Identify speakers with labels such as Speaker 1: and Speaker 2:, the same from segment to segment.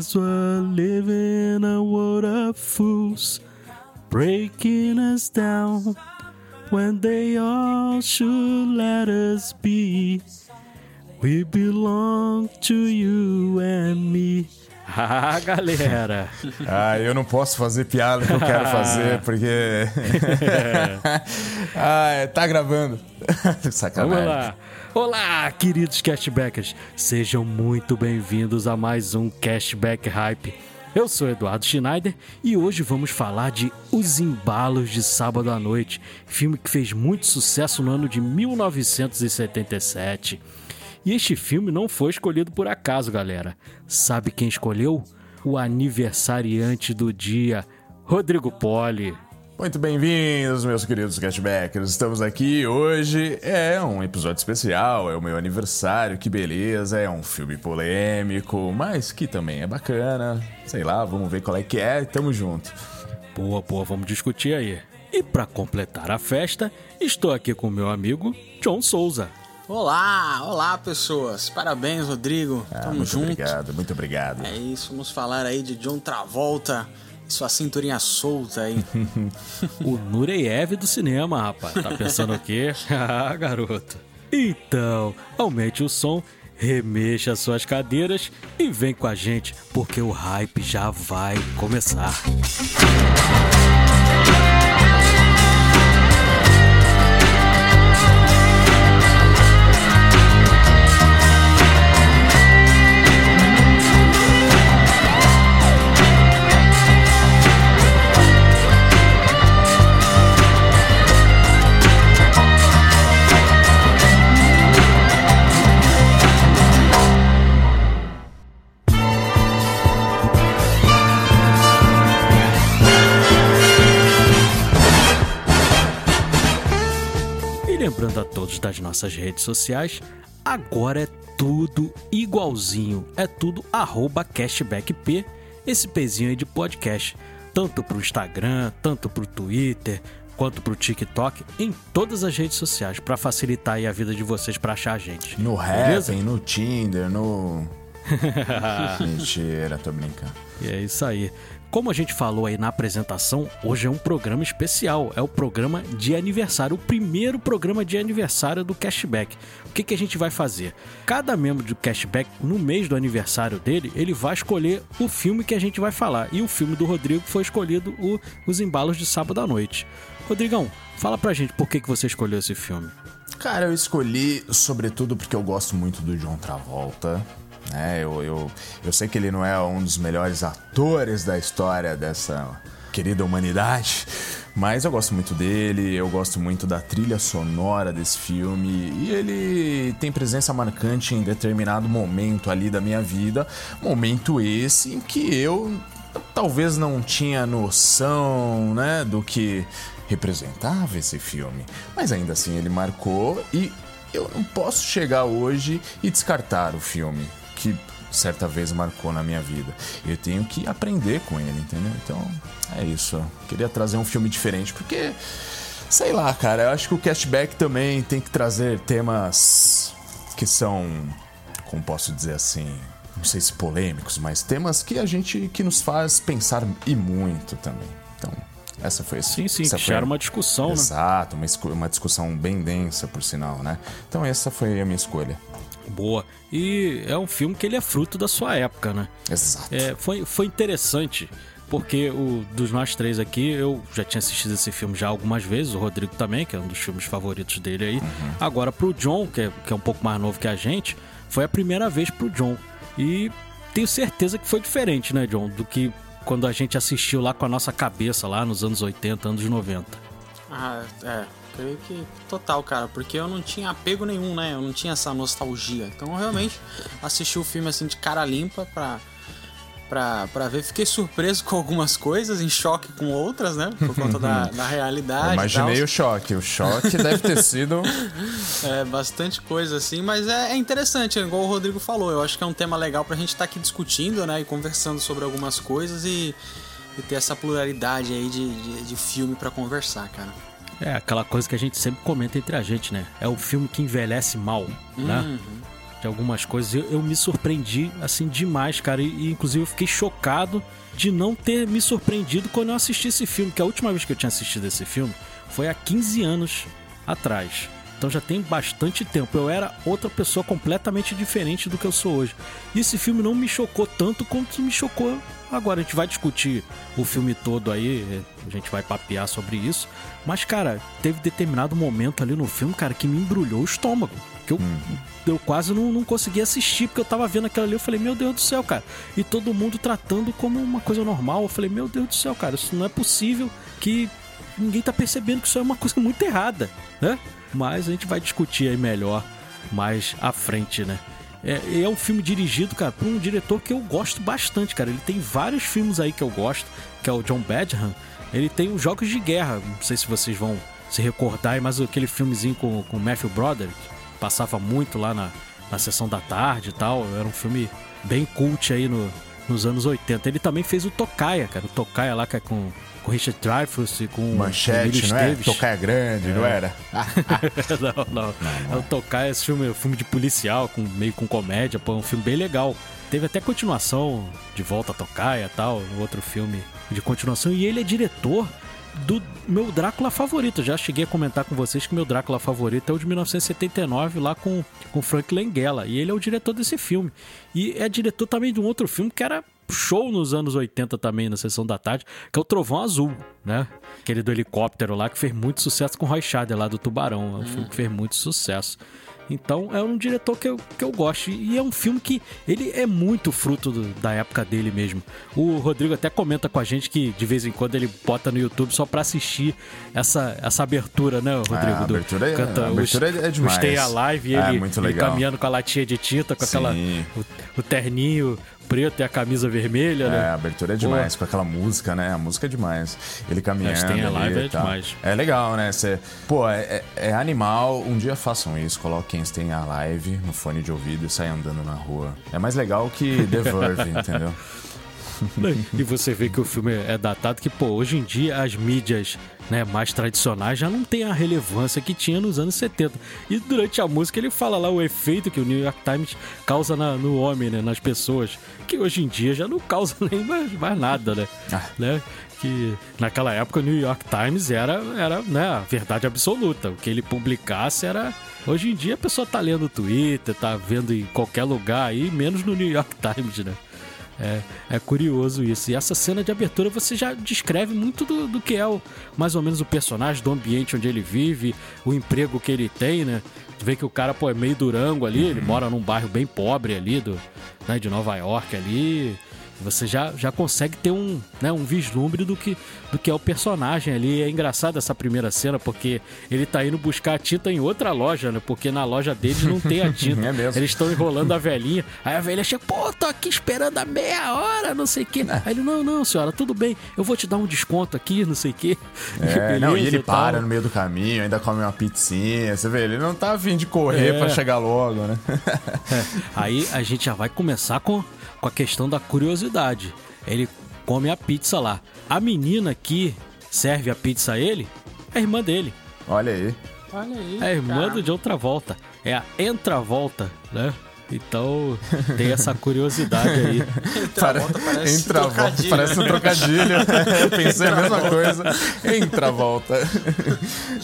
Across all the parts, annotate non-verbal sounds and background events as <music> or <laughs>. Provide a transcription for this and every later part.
Speaker 1: Cause we're living in a world of fools, breaking us down when they all should let us be. We belong to you and me. <laughs> Ah, galera! <laughs>
Speaker 2: Ah, eu não posso fazer piada que eu quero fazer, <laughs> porque. ah, tá gravando. Sacanagem.
Speaker 1: Vamos lá. Olá, queridos cashbackers. Sejam muito bem-vindos a mais um Cashback Hype. Eu sou Eduardo Schneider e hoje vamos falar de Os Embalos de Sábado à Noite, filme que fez muito sucesso no ano de 1977. E este filme não foi escolhido por acaso, galera. Sabe quem escolheu? O aniversariante do dia, Rodrigo Poli.
Speaker 2: Muito bem-vindos, meus queridos cashbackers. Estamos aqui hoje. É um episódio especial, é o meu aniversário, que beleza. É um filme polêmico, mas que também é bacana. Sei lá, vamos ver qual é que é. Tamo junto.
Speaker 1: Boa, boa, vamos discutir aí. E para completar a festa, estou aqui com meu amigo John Souza.
Speaker 3: Olá, olá pessoas. Parabéns, Rodrigo.
Speaker 2: Ah,
Speaker 3: Tamo
Speaker 2: muito
Speaker 3: junto.
Speaker 2: obrigado, muito obrigado.
Speaker 3: É isso, vamos falar aí de John Travolta sua cinturinha solta aí. <laughs>
Speaker 1: O Nureyev do cinema, rapaz. Tá pensando o quê? <laughs> ah, garoto. Então, aumente o som, remexa suas cadeiras e vem com a gente, porque o hype já vai começar. E todos das nossas redes sociais, agora é tudo igualzinho. É tudo arroba cashbackp, esse pezinho aí de podcast. Tanto pro Instagram, tanto pro Twitter, quanto pro TikTok, em todas as redes sociais, para facilitar aí a vida de vocês para achar a gente.
Speaker 2: No? Happn, no Tinder, no. <laughs> Mentira, tô brincando.
Speaker 1: E é isso aí. Como a gente falou aí na apresentação, hoje é um programa especial. É o programa de aniversário, o primeiro programa de aniversário do Cashback. O que, que a gente vai fazer? Cada membro do Cashback, no mês do aniversário dele, ele vai escolher o filme que a gente vai falar. E o filme do Rodrigo foi escolhido o Os Embalos de Sábado à Noite. Rodrigão, fala pra gente por que, que você escolheu esse filme.
Speaker 2: Cara, eu escolhi sobretudo porque eu gosto muito do John Travolta. Né? Eu, eu, eu sei que ele não é um dos melhores atores da história dessa querida humanidade, mas eu gosto muito dele, eu gosto muito da trilha sonora desse filme e ele tem presença marcante em determinado momento ali da minha vida, momento esse em que eu talvez não tinha noção, né, do que representava esse filme, mas ainda assim ele marcou e eu não posso chegar hoje e descartar o filme que certa vez marcou na minha vida. Eu tenho que aprender com ele, entendeu? Então, é isso. Eu queria trazer um filme diferente porque sei lá, cara, eu acho que o cashback também tem que trazer temas que são, como posso dizer assim, não sei se polêmicos, mas temas que a gente que nos faz pensar e muito também. Então, essa foi
Speaker 1: Sim, sim,
Speaker 2: essa
Speaker 1: que
Speaker 2: foi
Speaker 1: uma discussão, né?
Speaker 2: Exato, uma, esco- uma discussão bem densa, por sinal, né? Então essa foi a minha escolha.
Speaker 1: Boa. E é um filme que ele é fruto da sua época, né?
Speaker 2: Exato.
Speaker 1: É, foi, foi interessante porque o dos nós três aqui, eu já tinha assistido esse filme já algumas vezes, o Rodrigo também, que é um dos filmes favoritos dele aí. Agora, pro John, que é, que é um pouco mais novo que a gente, foi a primeira vez pro John. E tenho certeza que foi diferente, né, John, do que quando a gente assistiu lá com a nossa cabeça, lá nos anos 80, anos 90.
Speaker 3: Ah, é. Creio que total, cara, porque eu não tinha apego nenhum, né? Eu não tinha essa nostalgia. Então, eu realmente assisti o filme assim de cara limpa pra, pra, pra ver. Fiquei surpreso com algumas coisas, em choque com outras, né? Por conta da, da realidade.
Speaker 2: Eu imaginei o choque. O choque deve ter sido. <laughs>
Speaker 3: É, bastante coisa assim, mas é, é interessante, igual o Rodrigo falou. Eu acho que é um tema legal pra gente estar aqui discutindo, né? E conversando sobre algumas coisas e, e ter essa pluralidade aí de, de, de filme pra conversar, cara.
Speaker 1: É aquela coisa que a gente sempre comenta entre a gente, né? É o filme que envelhece mal, né? De algumas coisas. Eu, eu me surpreendi, assim, demais, cara. E, e, inclusive, eu fiquei chocado de não ter me surpreendido quando eu assisti esse filme. Que a última vez que eu tinha assistido esse filme foi há 15 anos atrás. Então já tem bastante tempo. Eu era outra pessoa completamente diferente do que eu sou hoje. E esse filme não me chocou tanto quanto me chocou agora. A gente vai discutir o filme todo aí, a gente vai papear sobre isso. Mas, cara, teve determinado momento ali no filme, cara, que me embrulhou o estômago. Que eu, eu quase não, não conseguia assistir, porque eu tava vendo aquilo ali. Eu falei, meu Deus do céu, cara. E todo mundo tratando como uma coisa normal. Eu falei, meu Deus do céu, cara, isso não é possível que ninguém tá percebendo que isso é uma <laughs> coisa muito errada, né? Mas a gente vai discutir aí melhor mais à frente, né? É, é um filme dirigido, cara, por um diretor que eu gosto bastante, cara. Ele tem vários filmes aí que eu gosto, que é o John Badham. Ele tem os Jogos de Guerra, não sei se vocês vão se recordar, mas aquele filmezinho com o Matthew Broderick, passava muito lá na, na sessão da tarde e tal. Era um filme bem cult aí no, nos anos 80. Ele também fez o Tocaia, cara. O Tocaia lá que é com, com Richard Dreyfuss e com
Speaker 2: Manchete,
Speaker 1: Emílio
Speaker 2: não é?
Speaker 1: Esteves.
Speaker 2: Tocaia grande, não era? <laughs>
Speaker 1: não, não. É o Tokai, esse filme, é um filme de policial, com, meio com comédia, pô, é um filme bem legal. Teve até continuação de Volta a Tocaia e tal, um outro filme de continuação. E ele é diretor do meu Drácula favorito. Já cheguei a comentar com vocês que meu Drácula favorito é o de 1979, lá com, com Frank Langella. E ele é o diretor desse filme. E é diretor também de um outro filme que era show nos anos 80 também, na sessão da tarde, que é o Trovão Azul, né? Aquele do helicóptero lá que fez muito sucesso com o Roy Scheider lá do Tubarão. É um filme que fez muito sucesso. Então é um diretor que eu, que eu gosto. E é um filme que ele é muito fruto do- da época dele mesmo. O Rodrigo até comenta com a gente que de vez em quando ele bota no YouTube só pra assistir essa, essa abertura, né, Rodrigo?
Speaker 2: a
Speaker 1: Do-
Speaker 2: abertura é-
Speaker 1: canta
Speaker 2: a abertura
Speaker 1: os-
Speaker 2: é- é demais.
Speaker 1: Stay Alive e
Speaker 2: É,
Speaker 1: ele, ele caminhando com a latinha de tinta, com aquela,
Speaker 2: Sim.
Speaker 1: o, o terninho preto e a camisa vermelha,
Speaker 2: É,
Speaker 1: né?
Speaker 2: a abertura é
Speaker 1: Pô.
Speaker 2: demais, com aquela música, né? A música é demais. Ele caminhando.
Speaker 1: Stay
Speaker 2: ali
Speaker 1: Alive
Speaker 2: e
Speaker 1: é
Speaker 2: tal.
Speaker 1: demais.
Speaker 2: É legal, né? Cê, pô, é, é- é animal. Um dia façam isso, coloquem Stay Alive no fone de ouvido e saiam andando na rua. É mais legal que The Verve, <laughs> entendeu? <laughs>
Speaker 1: E você vê que o filme é datado que, pô, hoje em dia as mídias né, mais tradicionais já não tem a relevância que tinha nos anos 70. E durante a música ele fala lá o efeito que o New York Times causa na- no homem, né, nas pessoas, que hoje em dia já não causa <laughs> nem mais, mais nada, né?
Speaker 2: Ah.
Speaker 1: né? Que naquela época o New York Times era, era né, a verdade absoluta. O que ele publicasse era. Hoje em dia a pessoa tá lendo Twitter, tá vendo em qualquer lugar aí, menos no New York Times, né? É, é curioso isso. E essa cena de abertura você já descreve muito do, do que é o, mais ou menos o personagem, do ambiente onde ele vive, o emprego que ele tem, né? Tu vê que o cara, pô, é meio durango ali, ele mora num bairro bem pobre ali, do, né, de Nova York ali. Você já, já consegue ter um, né, um vislumbre do que, do que é o personagem ali. É engraçado essa primeira cena, porque ele tá indo buscar a tinta em outra loja, né? Porque na loja deles não tem a <laughs> tinta.
Speaker 2: É mesmo.
Speaker 1: Eles estão enrolando a velhinha. Aí a velha chega, pô, tô aqui esperando há meia hora, não sei o quê. Aí ele, não, não, senhora, tudo bem, eu vou te dar um desconto aqui, não sei o quê.
Speaker 2: É, <laughs> não, e
Speaker 1: Beleza
Speaker 2: ele
Speaker 1: tal.
Speaker 2: para no meio do caminho, ainda come uma pizzinha. Você vê, ele não tá afim de correr
Speaker 1: É.
Speaker 2: pra chegar logo, né? <laughs>
Speaker 1: Aí a gente já vai começar com, com a questão da curiosidade. Ele come a pizza lá. A menina que serve a pizza a ele é a irmã dele.
Speaker 2: Olha aí.
Speaker 3: Olha aí.
Speaker 1: É a irmã
Speaker 3: cara.
Speaker 1: do de outra volta. É a Entravolta, né? Então tem essa curiosidade aí.
Speaker 3: Travolta parece
Speaker 2: Entra volta,
Speaker 3: trocadilho.
Speaker 2: parece um trocadilho. <laughs> Eu pensei a mesma coisa. Entra a volta.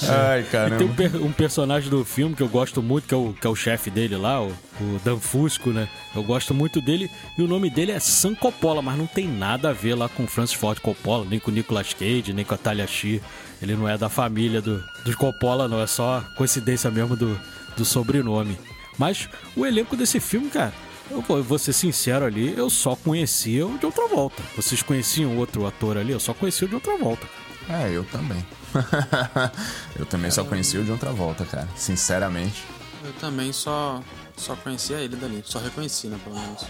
Speaker 2: Ai,
Speaker 1: Tem um,
Speaker 2: caramba.
Speaker 1: per- um personagem do filme que eu gosto muito, que é o, que é o chefe dele lá, o, o Dan Fusco, né? Eu gosto muito dele e o nome dele é Sam Coppola, mas não tem nada a ver lá com Francis Ford Coppola, nem com o Nicolas Cage, nem com a Talia Shire. Ele não é da família do, dos Coppola, não. É só coincidência mesmo do, do sobrenome. Mas o elenco desse filme, cara, eu vou, eu vou ser sincero ali, eu só conhecia o de outra volta. Vocês conheciam outro ator ali? Eu só conhecia o de outra volta.
Speaker 2: É, eu também. <laughs> eu também só conheci o de outra volta, cara. Sinceramente.
Speaker 3: Eu também só, só conhecia ele dali. Só reconheci, né, pelo menos.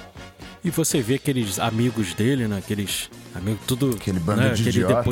Speaker 1: E você vê aqueles amigos dele, né? Aqueles amigos tudo.
Speaker 2: Aquele bando
Speaker 1: né?
Speaker 2: de
Speaker 1: aquele
Speaker 2: idiota.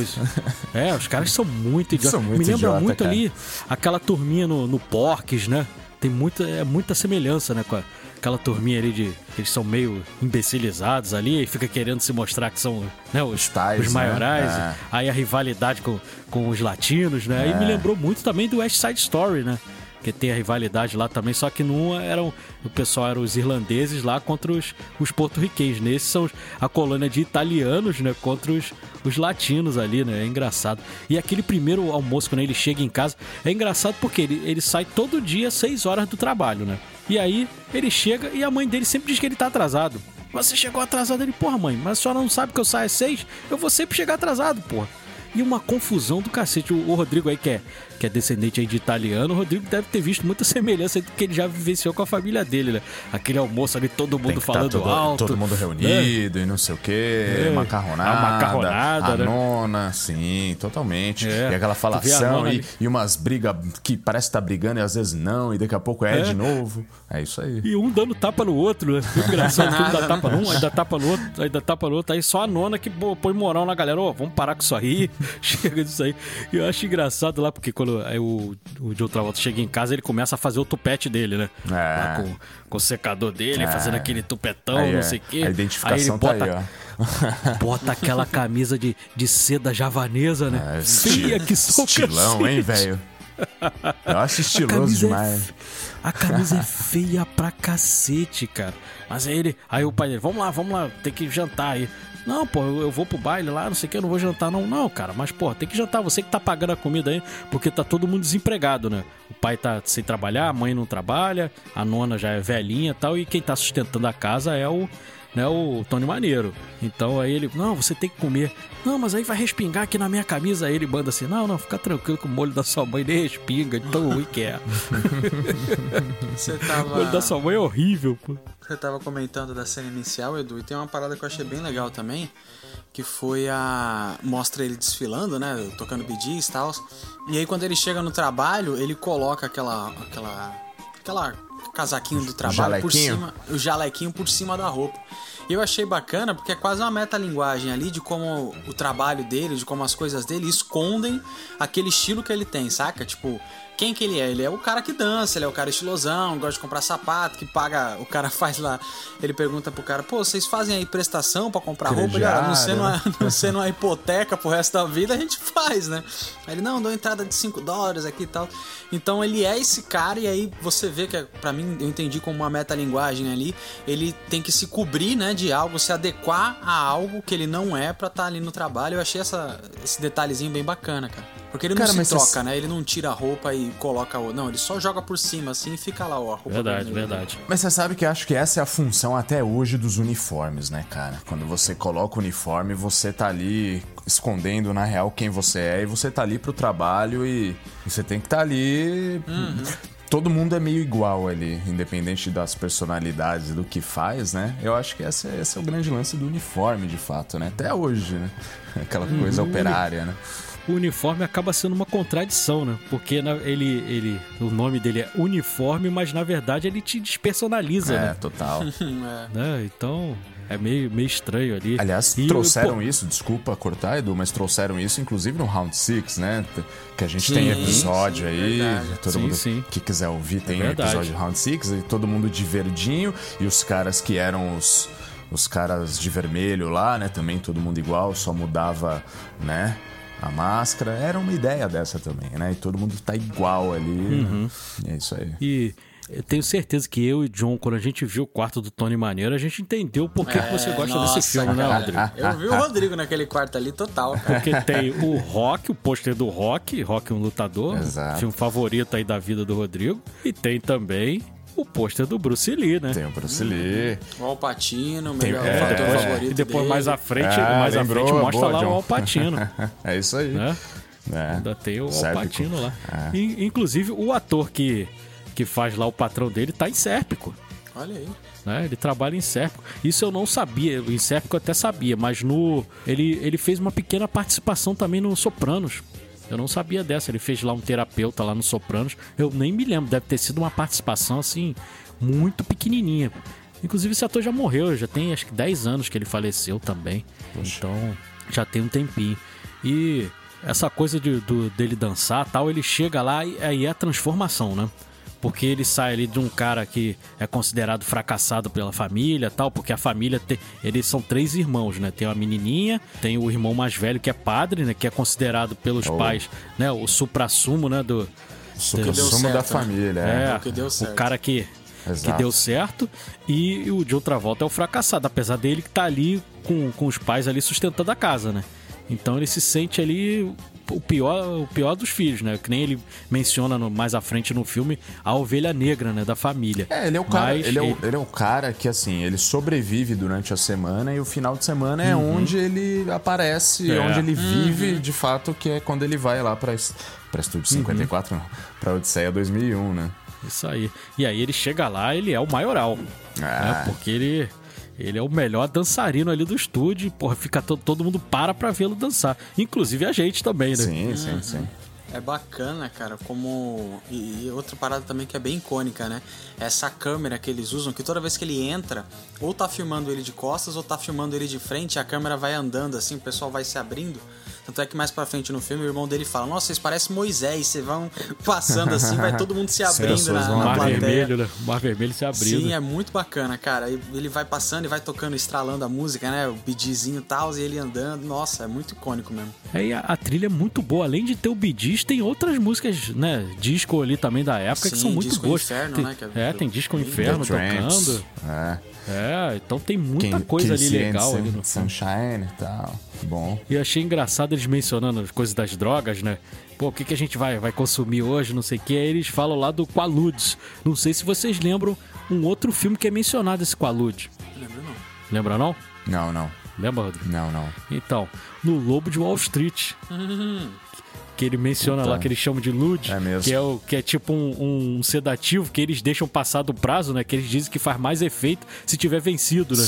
Speaker 1: É, os caras são muito idiotas. <laughs>
Speaker 2: São muito
Speaker 1: Me lembra
Speaker 2: idiota,
Speaker 1: muito
Speaker 2: cara.
Speaker 1: ali aquela turminha no, no Porques, né? Tem muita, é muita semelhança, né? Com a- aquela turminha ali de. Eles são meio imbecilizados ali e fica querendo se mostrar que são né, os,
Speaker 2: tais,
Speaker 1: os
Speaker 2: né?
Speaker 1: maiorais.
Speaker 2: É.
Speaker 1: Aí a rivalidade com, com os latinos, né? E me
Speaker 2: É.
Speaker 1: lembrou muito também do West Side Story, né? Que tem a rivalidade lá também, só que num eram. O pessoal eram os irlandeses lá contra os, os porto-riquenhos. Nesse são a colônia de italianos, né? Contra os, os latinos ali, né? É engraçado. E aquele primeiro almoço, quando ele chega em casa, é engraçado porque ele, ele sai todo dia às 6 horas do trabalho, né? E aí ele chega e a mãe dele sempre diz que ele tá atrasado. Você chegou atrasado, ele, porra, mãe, mas a senhora não sabe que eu saio às 6? Eu vou sempre chegar atrasado, porra. E uma confusão do cacete. O, o Rodrigo aí, que é, que é descendente aí de italiano, o Rodrigo deve ter visto muita semelhança do que ele já vivenciou com a família dele, né? Aquele almoço ali, todo mundo
Speaker 2: tá
Speaker 1: falando
Speaker 2: todo,
Speaker 1: alto.
Speaker 2: todo mundo
Speaker 1: né?
Speaker 2: reunido e não sei o quê,
Speaker 1: É.
Speaker 2: macarronada.
Speaker 1: A macarronada,
Speaker 2: a
Speaker 1: né?
Speaker 2: nona, sim, totalmente.
Speaker 1: É.
Speaker 2: E aquela falação e, e umas brigas que parece que tá brigando e às vezes não, e daqui a pouco é,
Speaker 1: É.
Speaker 2: de novo. É isso aí.
Speaker 1: E um dando tapa no outro, né? Engraçado, um dá <laughs> tapa num, aí dá tapa no outro, aí dá tapa no outro. Aí só a nona que põe moral na galera. Ô, vamos parar com isso aí. <laughs> Chega disso aí. E eu acho engraçado lá, porque quando aí o, o John Travolta chega em casa, ele começa a fazer o tupete dele, né?
Speaker 2: É.
Speaker 1: Lá com, com o secador dele,
Speaker 2: É.
Speaker 1: fazendo aquele tupetão,
Speaker 2: Aí
Speaker 1: não
Speaker 2: é.
Speaker 1: sei o quê.
Speaker 2: A identificação
Speaker 1: aí
Speaker 2: tá
Speaker 1: ele bota,
Speaker 2: aí, ó. <laughs>
Speaker 1: bota aquela camisa de, de seda javanesa, né?
Speaker 2: É,
Speaker 1: Feia que sou
Speaker 2: Estilão, hein, velho? Eu acho estiloso
Speaker 1: é
Speaker 2: demais.
Speaker 1: a camisa é feia pra cacete, cara. Mas aí ele. Aí o pai dele, vamos lá, vamos lá, tem que jantar aí. Não, pô, eu vou pro baile lá, não sei o que, eu não vou jantar, não. Não, cara, mas, pô, tem que jantar, você que tá pagando a comida aí, porque tá todo mundo desempregado, né? O pai tá sem trabalhar, a mãe não trabalha, a nona já é velhinha e tal, e quem tá sustentando a casa é o. Né, o Tony Maneiro. Então aí ele, não, você tem que comer. Não, mas aí vai respingar aqui na minha camisa. Aí ele manda assim: não, não, fica tranquilo que o molho da sua mãe nem respinga, de tão ruim que é. <laughs>
Speaker 3: Você
Speaker 1: O
Speaker 3: tava,
Speaker 1: molho da sua mãe é horrível, pô.
Speaker 3: você tava comentando da cena inicial, Edu, e tem uma parada que eu achei bem legal também, que foi a... Mostra ele desfilando, né, tocando bidis e tal. E aí quando ele chega no trabalho, ele coloca aquela... aquela... aquela casaquinho do trabalho por cima, o jalequinho por cima da roupa. E eu achei bacana porque é quase uma metalinguagem ali de como o trabalho dele, de como as coisas dele escondem aquele estilo que ele tem, saca? Tipo, quem que ele é? Ele é o cara que dança, ele é o cara estilosão, gosta de comprar sapato, que paga. O cara <laughs> faz lá. Ele pergunta pro cara, pô, vocês fazem aí prestação pra comprar roupa? Ele, ah, não sendo, uma, não <laughs> sendo uma hipoteca pro resto da vida, a gente faz, né? Aí ele, não, dou entrada de 5 dólares aqui e tal. Então ele é esse cara, e aí você vê que, pra mim, eu entendi como uma metalinguagem ali. Ele tem que se cobrir, né, de algo, se adequar a algo que ele não é pra estar ali no trabalho. Eu achei essa, esse detalhezinho bem bacana, cara. Porque ele não
Speaker 2: Cara,
Speaker 3: se
Speaker 2: mas
Speaker 3: troca,
Speaker 2: você-
Speaker 3: né? Ele não tira a roupa e coloca o. Não, ele só joga por cima assim e fica lá, ó. A roupa
Speaker 1: Verdade,
Speaker 3: vermelha.
Speaker 1: verdade.
Speaker 2: Mas você sabe que eu acho que essa é a função até hoje dos uniformes, né, cara? Quando você coloca o uniforme, você tá ali escondendo na real quem você é e você tá ali pro trabalho e você tem que estar tá ali. Todo mundo é meio igual ali, independente das personalidades e do que faz, né? Eu acho que esse, é- esse é o grande lance do uniforme, de fato, né? Até hoje, né? <laughs> Aquela coisa operária, né?
Speaker 1: O uniforme acaba sendo uma contradição, né? Porque na- ele, ele, o nome dele é uniforme, mas na verdade ele te despersonaliza,
Speaker 2: É,
Speaker 1: né?
Speaker 2: total. <laughs>
Speaker 1: Né? Então é meio, meio estranho ali.
Speaker 2: Aliás,
Speaker 1: E,
Speaker 2: trouxeram
Speaker 1: pô,
Speaker 2: isso, desculpa cortar, Edu, mas trouxeram isso inclusive no Round 6, né? Que a gente
Speaker 3: Sim,
Speaker 2: tem episódio
Speaker 3: sim,
Speaker 2: aí.
Speaker 3: verdade.
Speaker 2: Todo
Speaker 1: Sim,
Speaker 2: mundo
Speaker 1: sim.
Speaker 2: que quiser ouvir tem um
Speaker 1: verdade.
Speaker 2: episódio de Round 6, e todo mundo de verdinho, e os caras que eram os, os caras de vermelho lá, né? Também todo mundo igual, só mudava, né? A máscara. Era uma ideia dessa também, né? E todo mundo tá igual ali.
Speaker 1: Uhum.
Speaker 2: É isso aí.
Speaker 1: E, eu tenho certeza que eu e John, quando a gente viu o quarto do Tony Maneiro, a gente entendeu por que, que você
Speaker 3: É,
Speaker 1: gosta
Speaker 3: nossa,
Speaker 1: desse filme, né,
Speaker 3: cara.
Speaker 1: Rodrigo? <laughs>
Speaker 3: Eu vi o Rodrigo naquele quarto ali total, cara.
Speaker 1: Porque tem o Rock, o pôster do Rock, Rock um lutador,
Speaker 2: Exato.
Speaker 1: filme favorito aí da vida do Rodrigo. E tem também o pôster do Bruce Lee, né?
Speaker 2: Tem o Bruce Lee.
Speaker 3: O Alpatino,
Speaker 2: Tem-
Speaker 3: melhor
Speaker 2: é,
Speaker 3: fator
Speaker 2: depois-
Speaker 3: favorito
Speaker 1: E depois
Speaker 3: dele.
Speaker 1: mais à frente,
Speaker 2: Ah,
Speaker 1: mais à
Speaker 2: lembrou?
Speaker 1: frente mostra
Speaker 2: Boa,
Speaker 1: lá
Speaker 2: John.
Speaker 1: o Alpatino, <laughs>
Speaker 2: é isso aí.
Speaker 1: né?
Speaker 2: É.
Speaker 1: Ainda tem o
Speaker 2: Sérpico.
Speaker 1: Alpatino lá.
Speaker 2: É.
Speaker 1: In- Inclusive, o ator que, que faz lá o patrão dele tá em Sérpico.
Speaker 3: Olha aí.
Speaker 1: né? Ele trabalha em Sérpico. Isso eu não sabia. Em Sérpico eu até sabia, mas no ele, ele fez uma pequena participação também no Sopranos. Eu não sabia dessa. Ele fez lá um terapeuta lá no Sopranos. Eu nem me lembro. Deve ter sido uma participação assim muito pequenininha. Inclusive esse ator já morreu. Já tem acho que 10 anos que ele faleceu também. Então já tem um tempinho. E essa coisa de, do- dele dançar tal, ele chega lá e aí é a transformação, né? Porque ele sai ali de um cara que é considerado fracassado pela família tal, porque a família tem. Eles são três irmãos, né? Tem uma menininha, tem o irmão mais velho que é padre, né? Que é considerado pelos
Speaker 2: Oh.
Speaker 1: pais, né? O supra-sumo, né? Do,
Speaker 2: Isso
Speaker 1: Que
Speaker 2: que
Speaker 3: deu
Speaker 2: sumo
Speaker 3: certo,
Speaker 2: da
Speaker 3: né?
Speaker 2: família.
Speaker 1: é,
Speaker 2: É.
Speaker 3: o que deu certo.
Speaker 1: o cara que, que
Speaker 2: Exato.
Speaker 1: deu certo. E o John Travolta é o fracassado, apesar dele que tá ali com, com os pais ali sustentando a casa, né? Então ele se sente ali o pior, o pior dos filhos, né? Que nem ele menciona no- mais à frente no filme a ovelha negra, né? Da família.
Speaker 2: É, ele é o cara,
Speaker 1: Mas
Speaker 2: ele é o, ele é o cara que assim, ele sobrevive durante a semana e o final de semana é onde ele aparece,
Speaker 1: É.
Speaker 2: onde ele vive de fato, que é quando ele vai lá pra, pra Estúdio 54, não, pra Odisseia 2001, né?
Speaker 1: Isso aí. E aí ele chega lá, ele é o maioral.
Speaker 2: Ah.
Speaker 1: né? Porque ele, ele é o melhor dançarino ali do estúdio. e, Porra, fica to- todo mundo para pra vê-lo dançar. Inclusive a gente também, né?
Speaker 2: Sim, sim, sim.
Speaker 3: É bacana, cara, como. E, e outra parada também que é bem icônica, né? Essa câmera que eles usam, que toda vez que ele entra, ou tá filmando ele de costas, ou tá filmando ele de frente, a câmera vai andando assim, o pessoal vai se abrindo. Tanto é que mais pra frente no filme, o irmão dele fala: Nossa, vocês parecem Moisés, vocês vão passando assim, vai todo mundo se abrindo na, na
Speaker 1: Mar
Speaker 3: plateia.
Speaker 1: vermelho, né? Mar vermelho se abrindo.
Speaker 3: Sim, é muito bacana, cara. E Ele vai passando e vai tocando, estralando a música, né? O bidizinho e tal, e ele andando. Nossa, é muito icônico mesmo.
Speaker 1: Aí a, a trilha é muito boa. Além de ter o Bidis, tem outras músicas, né? Disco ali também da época que
Speaker 3: Sim,
Speaker 1: são muito
Speaker 3: Disco
Speaker 1: boas.
Speaker 3: Inferno,
Speaker 1: tem,
Speaker 3: né, que é-
Speaker 1: é, tem Disco
Speaker 3: The
Speaker 1: Inferno
Speaker 2: Tramps,
Speaker 1: tocando.
Speaker 2: É.
Speaker 1: É, então tem muita
Speaker 2: Quem-
Speaker 1: coisa
Speaker 2: quem
Speaker 1: ali legal ali no filme.
Speaker 2: Sunshine e tal. Bom.
Speaker 1: E achei engraçado eles mencionando as coisas das drogas, né? Pô, o que, que a gente vai, vai consumir hoje, não sei o que. Aí eles falam lá do Qualudes. Não sei se vocês lembram um outro filme que é mencionado esse Qualude.
Speaker 3: Lembra não?
Speaker 1: Lembra não?
Speaker 2: Não, não.
Speaker 1: Lembra, Rodrigo?
Speaker 2: Não, não.
Speaker 1: Então, no Lobo de Wall Street. Que ele menciona
Speaker 2: Puta.
Speaker 1: lá, que eles chamam de Lud,
Speaker 2: É
Speaker 1: que é, o, que é tipo um, um sedativo que eles deixam passar do prazo, né? Que eles dizem que faz mais efeito se tiver vencido, né?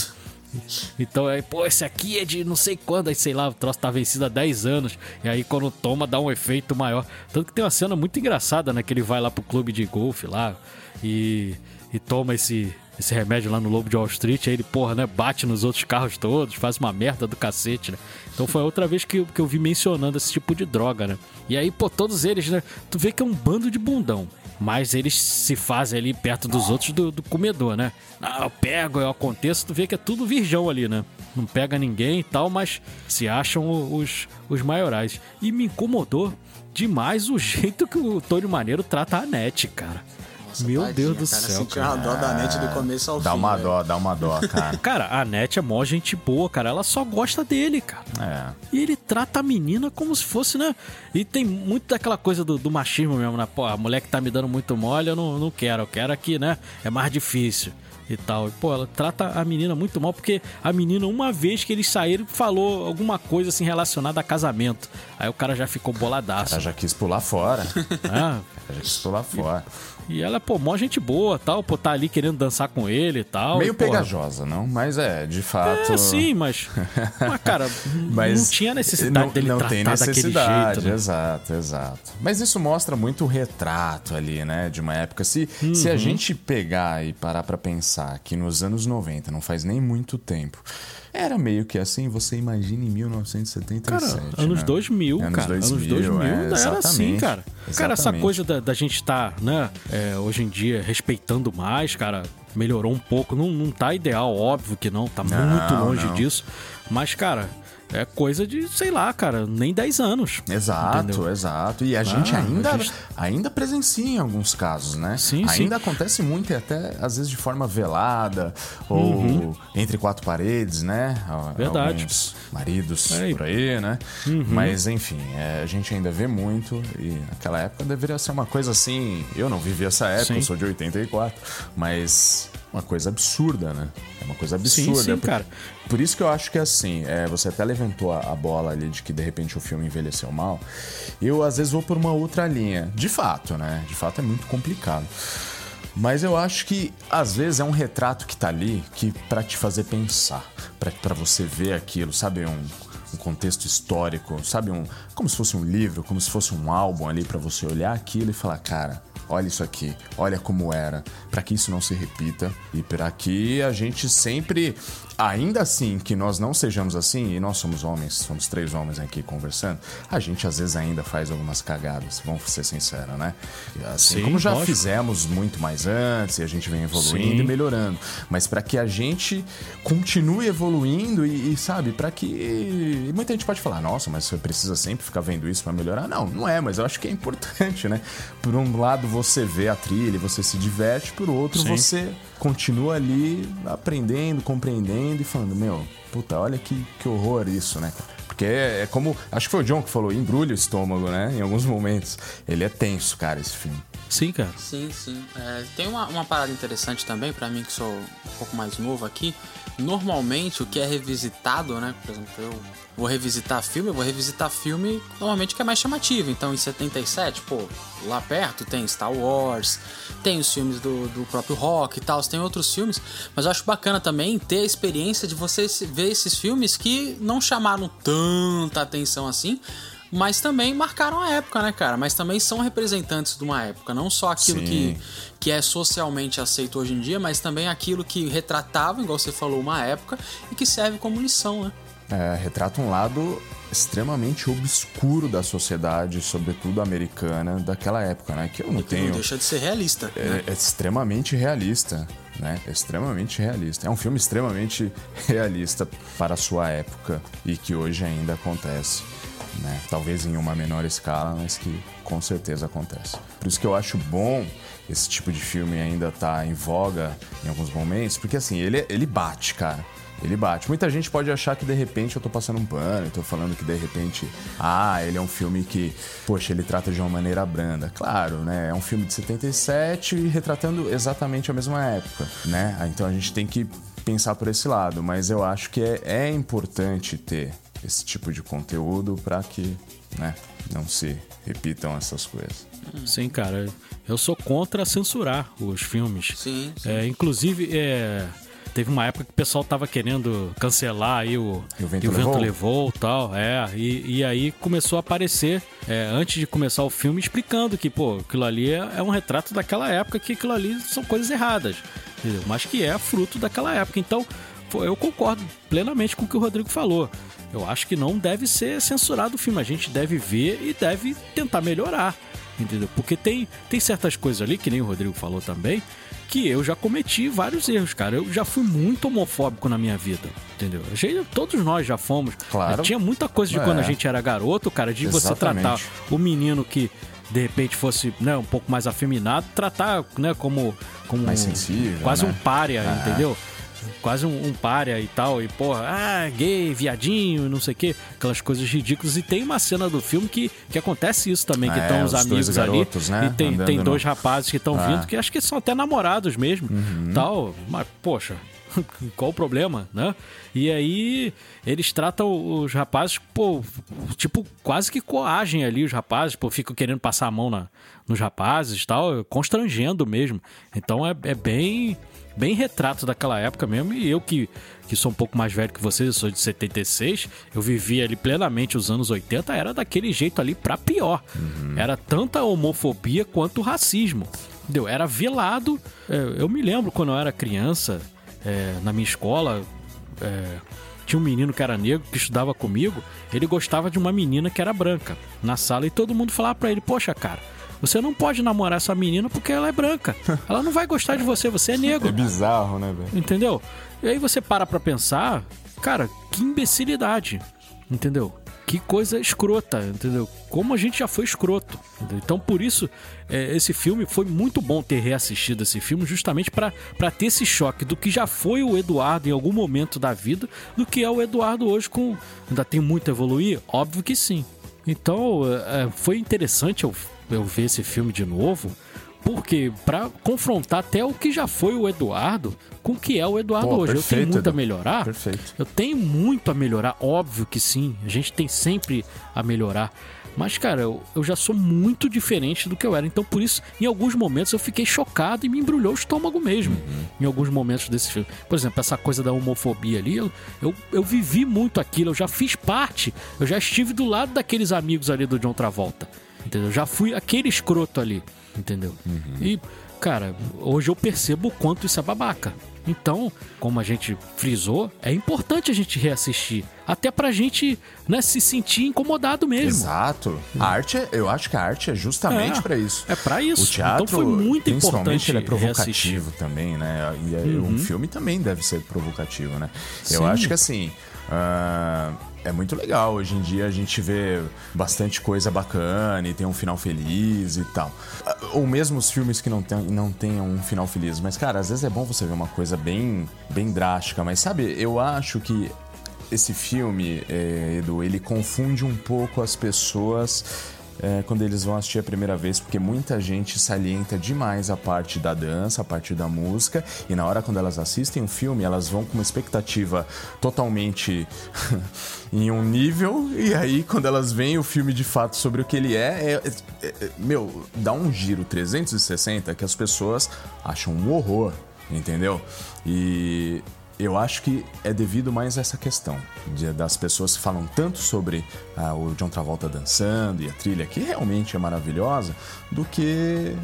Speaker 1: Então, aí, pô, esse aqui é de não sei quando, aí sei lá, o troço tá vencido há 10 anos, e aí quando toma dá um efeito maior. Tanto que tem uma cena muito engraçada, né? Que ele vai lá pro clube de golfe lá e, e toma esse, esse remédio lá no Lobo de Wall Street, aí ele, porra, né, bate nos outros carros todos, faz uma merda do cacete, né? Então foi outra vez que, que eu vi mencionando esse tipo de droga, né? E aí, pô, todos eles, né? Tu vê que é um bando de bundão. Mas eles se fazem ali perto dos outros do, do comedor, né? Ah, eu pego, eu aconteço, tu vê que é tudo virgão ali, né? Não pega ninguém e tal, mas se acham os, os maiorais. E me incomodou demais o <laughs> jeito que o Tony Maneiro trata a net, cara.
Speaker 3: Nossa,
Speaker 1: Meu
Speaker 3: tadinha,
Speaker 1: Deus do
Speaker 3: cara,
Speaker 1: céu,
Speaker 3: Senti
Speaker 1: cara.
Speaker 3: uma dó da net do começo ao
Speaker 2: Dá
Speaker 3: fim.
Speaker 2: uma
Speaker 3: velho.
Speaker 2: dó, dá uma dó, <laughs> cara.
Speaker 1: Cara, a net é mó gente boa, cara. Ela só gosta dele, cara.
Speaker 2: É.
Speaker 1: E ele trata a menina como se fosse, né? E tem muito daquela coisa do, do machismo mesmo, né? Pô, a mulher que tá me dando muito mole, eu não, não quero. Eu quero aqui, né? É mais difícil e tal. E, pô, ela trata a menina muito mal, porque a menina, uma vez que eles saíram, falou alguma coisa assim relacionada a casamento. Aí o cara já ficou boladaço.
Speaker 2: Ela já quis pular fora.
Speaker 1: né? <laughs>
Speaker 2: Ela já quis pular fora.
Speaker 1: E ela, pô, mó gente boa tal, pô, tá ali querendo dançar com ele e tal.
Speaker 2: Meio
Speaker 1: e,
Speaker 2: pegajosa, não? Mas é, de fato.
Speaker 1: É, sim, mas. <laughs> Mas, cara,
Speaker 2: Mas
Speaker 1: não tinha necessidade
Speaker 2: não,
Speaker 1: dele
Speaker 2: não
Speaker 1: tratar
Speaker 2: tem
Speaker 1: daquele
Speaker 2: necessidade,
Speaker 1: jeito. Né?
Speaker 2: exato, exato. Mas isso mostra muito o retrato ali, né, de uma época. Se, se
Speaker 1: Uhum.
Speaker 2: a gente pegar e parar pra pensar que nos anos 90, não faz nem muito tempo, era meio que assim, você imagina em 1977.
Speaker 1: Cara, anos
Speaker 2: né?
Speaker 1: 2000,
Speaker 2: anos
Speaker 1: cara.
Speaker 2: 2000,
Speaker 1: anos 2000
Speaker 2: é,
Speaker 1: era assim,
Speaker 2: exatamente.
Speaker 1: cara. Cara, essa coisa da, da gente estar, né, é, hoje em dia, respeitando mais, cara, melhorou um pouco. Não, não tá ideal, óbvio que não, tá muito longe
Speaker 2: não.
Speaker 1: disso. Mas, cara, é coisa de, sei lá, cara, nem 10 anos.
Speaker 2: Exato,
Speaker 1: Entendeu?
Speaker 2: exato. E a gente
Speaker 1: Ah,
Speaker 2: ainda,
Speaker 1: a gente-
Speaker 2: ainda presencia em alguns casos, né?
Speaker 1: Sim,
Speaker 2: ainda
Speaker 1: sim.
Speaker 2: acontece muito e até às vezes de forma velada ou entre quatro paredes, né?
Speaker 1: Uhum. Verdade.
Speaker 2: Alguns maridos
Speaker 1: É,
Speaker 2: por aí, né?
Speaker 1: Uhum.
Speaker 2: Mas enfim, é, a gente ainda vê muito e naquela época deveria ser uma coisa assim. Eu não vivi essa época,
Speaker 1: Sim.
Speaker 2: eu sou de 84, mas uma coisa absurda, né? É uma coisa
Speaker 1: Sim,
Speaker 2: absurda.
Speaker 1: sim,
Speaker 2: por-
Speaker 1: cara.
Speaker 2: por isso que eu acho que assim, é, você até levantou a, bola ali de que de repente o filme envelheceu mal. Eu às vezes vou por uma outra linha. De fato, né? De fato é muito complicado. Mas eu acho que às vezes é um retrato que tá ali que para te fazer pensar, pra pra você ver aquilo, sabe, um, um contexto histórico, sabe, um como se fosse um livro, como se fosse um álbum ali pra você olhar aquilo e falar, cara, olha isso aqui, olha como era, pra que isso não se repita e pra que a gente sempre, ainda assim que nós não sejamos assim, e nós somos homens, somos três homens aqui conversando, a gente às vezes ainda faz algumas cagadas, vamos ser sinceros, né? Assim
Speaker 1: Sim,
Speaker 2: como já
Speaker 1: lógico.
Speaker 2: fizemos muito mais antes e a gente vem evoluindo
Speaker 1: Sim.
Speaker 2: e melhorando, mas pra que a gente continue evoluindo e, e, sabe, pra que e muita gente pode falar, nossa, mas você precisa sempre ficar vendo isso pra melhorar? Não, não é, mas eu acho que é importante, né? Por um lado você vê a trilha, e você se diverte, por outro
Speaker 1: Sim.
Speaker 2: você continua ali aprendendo, compreendendo e falando, meu, puta, olha que, que horror isso, né? Porque é, é como. Acho que foi o John que falou, embrulha o estômago, né? Em alguns momentos. Ele é tenso, cara, esse filme.
Speaker 1: Sim, cara.
Speaker 3: Sim, sim. É, tem uma, uma parada interessante também, pra mim que sou um pouco mais novo aqui. Normalmente o que é revisitado, né? Por exemplo, eu vou revisitar filme, eu vou revisitar filme normalmente que é mais chamativo. Então em 77, pô, lá perto tem Star Wars, tem os filmes do, do próprio rock e tal, tem outros filmes. Mas eu acho bacana também ter a experiência de você ver esses filmes que não chamaram tanta atenção assim. Mas também marcaram a época, né, cara? Mas também são representantes de uma época. Não só aquilo
Speaker 2: Sim.
Speaker 3: que, que é socialmente aceito hoje em dia, mas também aquilo que retratava, igual você falou, uma época e que serve como lição, né?
Speaker 2: É, retrata um lado extremamente obscuro da sociedade, sobretudo americana, daquela época, né? Que eu não
Speaker 3: não
Speaker 2: tenho.
Speaker 3: deixa de ser realista. né?
Speaker 2: É, é extremamente realista, né? É extremamente realista. É um filme extremamente <laughs> realista para a sua época e que hoje ainda acontece, né? Talvez em uma menor escala, mas que com certeza acontece. Por isso que eu acho bom esse tipo de filme ainda tá em voga em alguns momentos, porque assim, ele, ele bate, cara. Ele bate. Muita gente pode achar que de repente eu tô passando um pano, eu tô falando que de repente, ah, ele é um filme que, poxa, ele trata de uma maneira branda. Claro, né? É um filme de 77 e retratando exatamente a mesma época, né? Então a gente tem que pensar por esse lado, mas eu acho que é, é importante ter esse tipo de conteúdo para que, né, não se repitam essas coisas.
Speaker 1: Sim, cara. Eu sou contra censurar os filmes.
Speaker 3: Sim, sim.
Speaker 1: É, inclusive, é, teve uma época que o pessoal tava querendo cancelar aí o,
Speaker 2: E o Vento Levou?
Speaker 1: levou e tal. É, e, e aí começou a aparecer, é, antes de começar o filme, explicando que, pô, aquilo ali é, é um retrato daquela época, que aquilo ali são coisas erradas. Entendeu? Mas que é fruto daquela época. Então, eu concordo plenamente com o que o Rodrigo falou. Eu acho que não deve ser censurado o filme. A gente deve ver e deve tentar melhorar. Entendeu? Porque tem, tem certas coisas ali, que nem o Rodrigo falou também, que eu já cometi vários erros, cara. Eu já fui muito homofóbico na minha vida, entendeu? Gente- Todos nós já fomos.
Speaker 2: Claro.
Speaker 1: Tinha muita coisa de
Speaker 2: É.
Speaker 1: quando a gente era garoto, cara, de você
Speaker 2: Exatamente.
Speaker 1: tratar o menino que de repente fosse né, um pouco mais afeminado, tratar né, como, como
Speaker 2: Mais sensível,
Speaker 1: quase
Speaker 2: né?
Speaker 1: um párea,
Speaker 2: É.
Speaker 1: entendeu? Quase um, um párea e tal, e porra, ah, gay, viadinho, não sei o quê, aquelas coisas ridículas. E tem uma cena do filme que, que acontece isso também, que
Speaker 2: É,
Speaker 1: estão os
Speaker 2: os dois
Speaker 1: amigos
Speaker 2: garotos,
Speaker 1: ali.
Speaker 2: né,
Speaker 1: E tem,
Speaker 2: andando
Speaker 1: tem
Speaker 2: no-
Speaker 1: dois rapazes que estão
Speaker 2: Ah.
Speaker 1: vindo, que acho que são até namorados mesmo,
Speaker 2: Uhum.
Speaker 1: tal. Mas, poxa, <laughs> qual o problema, né? E aí eles tratam os rapazes, pô, tipo, quase que coagem ali os rapazes, pô, ficam querendo passar a mão na, nos rapazes e tal, constrangendo mesmo. Então é, é bem bem retrato daquela época mesmo. E eu que, que sou um pouco mais velho que vocês, eu sou de 76, eu vivi ali plenamente os anos 80, era daquele jeito ali pra pior. Era tanta homofobia quanto racismo. Entendeu? Era velado. É, eu me lembro quando eu era criança, é, na minha escola, é, tinha um menino que era negro que estudava comigo. Ele gostava de uma menina que era branca na sala e todo mundo falava pra ele: Poxa, cara, você não pode namorar essa menina porque ela é branca. <laughs> Ela não vai gostar de você, você é negro.
Speaker 2: É bizarro, né, velho?
Speaker 1: Entendeu? E aí você para pra pensar, cara, que imbecilidade. entendeu? Que coisa escrota, entendeu? Como a gente já foi escroto. entendeu? Então, por isso, é, esse filme foi muito bom ter reassistido esse filme, justamente pra pra ter esse choque do que já foi o Eduardo em algum momento da vida, do que é o Eduardo hoje com. Ainda tem muito a evoluir? Óbvio que sim. Então, é, foi interessante eu, eu ver esse filme de novo, porque pra confrontar até o que já foi o Eduardo com o que é o Eduardo
Speaker 2: Pô,
Speaker 1: hoje. eu tenho
Speaker 2: perfeito,
Speaker 1: muito a
Speaker 2: Edu.
Speaker 1: melhorar.
Speaker 2: Perfeito.
Speaker 1: Eu tenho muito a melhorar, óbvio que sim. A gente tem sempre a melhorar. Mas, cara, eu, eu já sou muito diferente do que eu era. Então, por isso, em alguns momentos eu fiquei chocado e me embrulhou o estômago mesmo. Em alguns momentos desse filme. Por exemplo, essa coisa da homofobia ali, eu, eu, eu vivi muito aquilo. Eu já fiz parte. Eu já estive do lado daqueles amigos ali do John Travolta. Entendeu? Eu já fui aquele escroto ali. Entendeu? E, cara, hoje eu percebo o quanto isso é babaca. Então, como a gente frisou, é importante a gente reassistir. Até pra gente né, se sentir incomodado mesmo.
Speaker 2: Exato. A arte, é- eu acho que a arte é justamente
Speaker 1: É,
Speaker 2: pra isso.
Speaker 1: é pra isso.
Speaker 2: O teatro,
Speaker 1: Então foi muito
Speaker 2: principalmente,
Speaker 1: importante
Speaker 2: ele é
Speaker 1: reassistir.
Speaker 2: provocativo também, né? E é- um filme também deve ser provocativo, né? Eu
Speaker 1: Sim.
Speaker 2: acho que assim. ah, é muito legal. Hoje em dia a gente vê bastante coisa bacana e tem um final feliz e tal. Ou mesmo os filmes que não, tem, não tenham um final feliz. Mas, cara, às vezes é bom você ver uma coisa bem, bem drástica. Mas, sabe, eu acho que esse filme, é, Edu, ele confunde um pouco as pessoas é, quando eles vão assistir a primeira vez, porque muita gente salienta demais a parte da dança, a parte da música, e na hora quando elas assistem o filme, elas vão com uma expectativa totalmente <laughs> em um nível, e aí quando elas veem o filme de fato sobre o que ele é, é- é- é- meu, dá um giro 360 que as pessoas acham um horror, entendeu? E eu acho que é devido mais a essa questão de- das pessoas que falam tanto sobre ah, o John Travolta dançando e a trilha, que realmente é maravilhosa, do que.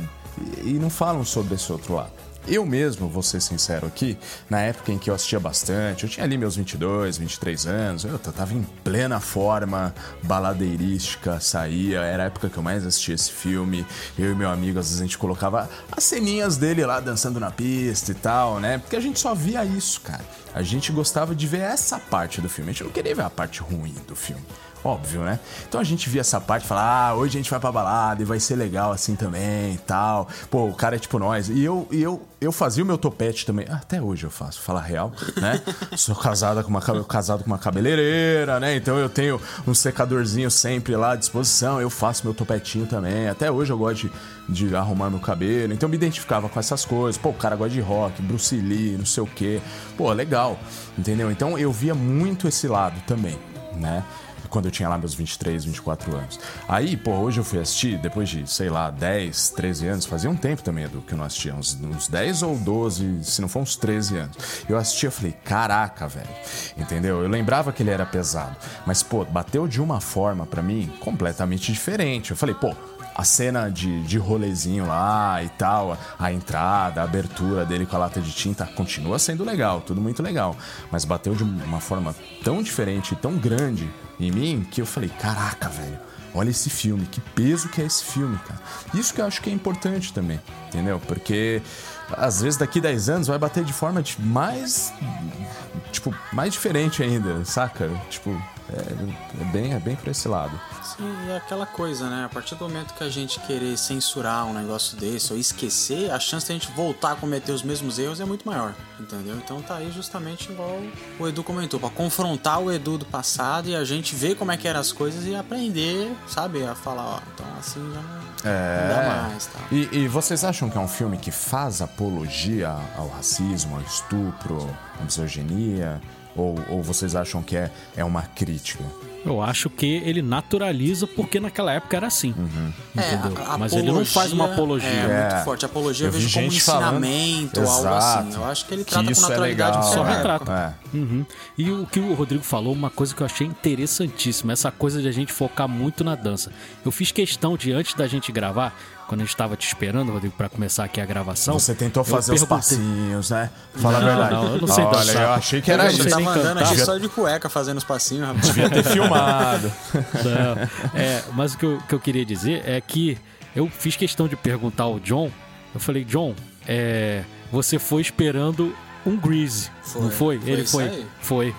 Speaker 2: e e não falam sobre esse outro lado. Eu mesmo, vou ser sincero aqui, na época em que eu assistia bastante, eu tinha ali meus 22, 23 anos, eu tava em plena forma baladeirística, saía, era a época que eu mais assistia esse filme. Eu e meu amigo, às vezes a gente colocava as ceninhas dele lá dançando na pista e tal, né? Porque a gente só via isso, cara. A gente gostava de ver essa parte do filme, a gente não queria ver a parte ruim do filme. Óbvio, né? Então a gente via essa parte e falava, ah, hoje a gente vai pra balada e vai ser legal assim também e tal. Pô, o cara é tipo nós. E eu, e eu, eu fazia o meu topete também. Ah, Até hoje eu faço, falar real, né? <laughs> Sou casada com uma, casado com uma cabeleireira, né? Então eu tenho um secadorzinho sempre lá à disposição. Eu faço meu topetinho também. Até hoje eu gosto de, de arrumar meu cabelo. Então eu me identificava com essas coisas. Pô, o cara gosta de rock, Bruce Lee, não sei o quê. Pô, legal. Entendeu? Então eu via muito esse lado também, né? Quando eu tinha lá meus 23, 24 anos. Aí, pô, hoje eu fui assistir, depois de, sei lá, 10, 13 anos, fazia um tempo também do que eu não assistia, uns, uns 10 ou 12, se não for uns 13 anos. Eu assisti, eu falei, caraca, velho, entendeu? Eu lembrava que ele era pesado, mas, pô, bateu de uma forma pra mim completamente diferente. Eu falei, pô, a cena de, de rolezinho lá e tal, a entrada, a abertura dele com a lata de tinta continua sendo legal, tudo muito legal. Mas bateu de uma forma tão diferente, tão grande em mim, que eu falei: caraca, velho, olha esse filme, que peso que é esse filme, cara. Isso que eu acho que é importante também, entendeu? Porque às vezes daqui 10 anos vai bater de forma de mais. Tipo, mais diferente ainda, saca? Tipo, é, é bem, é bem por esse lado.
Speaker 3: E é aquela coisa, né? A partir do momento que a gente querer censurar um negócio desse ou esquecer, a chance de a gente voltar a cometer os mesmos erros é muito maior, entendeu? Então tá aí justamente igual o Edu comentou, pra confrontar o Edu do passado e a gente ver como é que eram as coisas e aprender, sabe? A falar, ó, então assim já não, não dá mais, tá?
Speaker 2: E, e vocês acham que é um filme que faz apologia ao racismo, ao estupro, à misoginia? Ou, ou vocês acham que é, é uma crítica?
Speaker 1: Eu acho que ele naturaliza porque naquela época era assim. Entendeu?
Speaker 3: É, a- a
Speaker 1: Mas ele não faz uma apologia.
Speaker 3: É,
Speaker 2: É.
Speaker 3: muito forte. A apologia eu, vejo como
Speaker 2: gente falando-
Speaker 3: ensinamento, algo
Speaker 2: Exato.
Speaker 3: assim. Eu acho que ele
Speaker 2: Que
Speaker 3: trata com
Speaker 2: isso é
Speaker 3: naturalidade
Speaker 2: legal,
Speaker 3: o que
Speaker 1: Só
Speaker 2: é.
Speaker 1: retrata.
Speaker 2: É.
Speaker 1: Uhum. E o que o Rodrigo falou, uma coisa que eu achei interessantíssima, essa coisa de a gente focar muito na dança. Eu fiz questão de, antes da gente gravar, quando a gente estava te esperando, Rodrigo, para começar aqui a gravação.
Speaker 2: Você tentou fazer os passinhos, né? Fala
Speaker 1: Não,
Speaker 2: a verdade.
Speaker 1: não, eu não sei
Speaker 2: Olha,
Speaker 1: dançar.
Speaker 2: eu achei que era isso.
Speaker 1: sei
Speaker 3: tava andando aqui só de cueca fazendo os passinhos, rapaz.
Speaker 2: Devia ter filmado. <laughs>
Speaker 1: Não. É, mas o que eu, que eu queria dizer é que eu fiz questão de perguntar ao John. Eu falei, John, é, você foi esperando um Grease,
Speaker 3: Foi.
Speaker 1: não foi?
Speaker 3: Foi
Speaker 1: Ele foi.
Speaker 3: aí?
Speaker 1: Foi.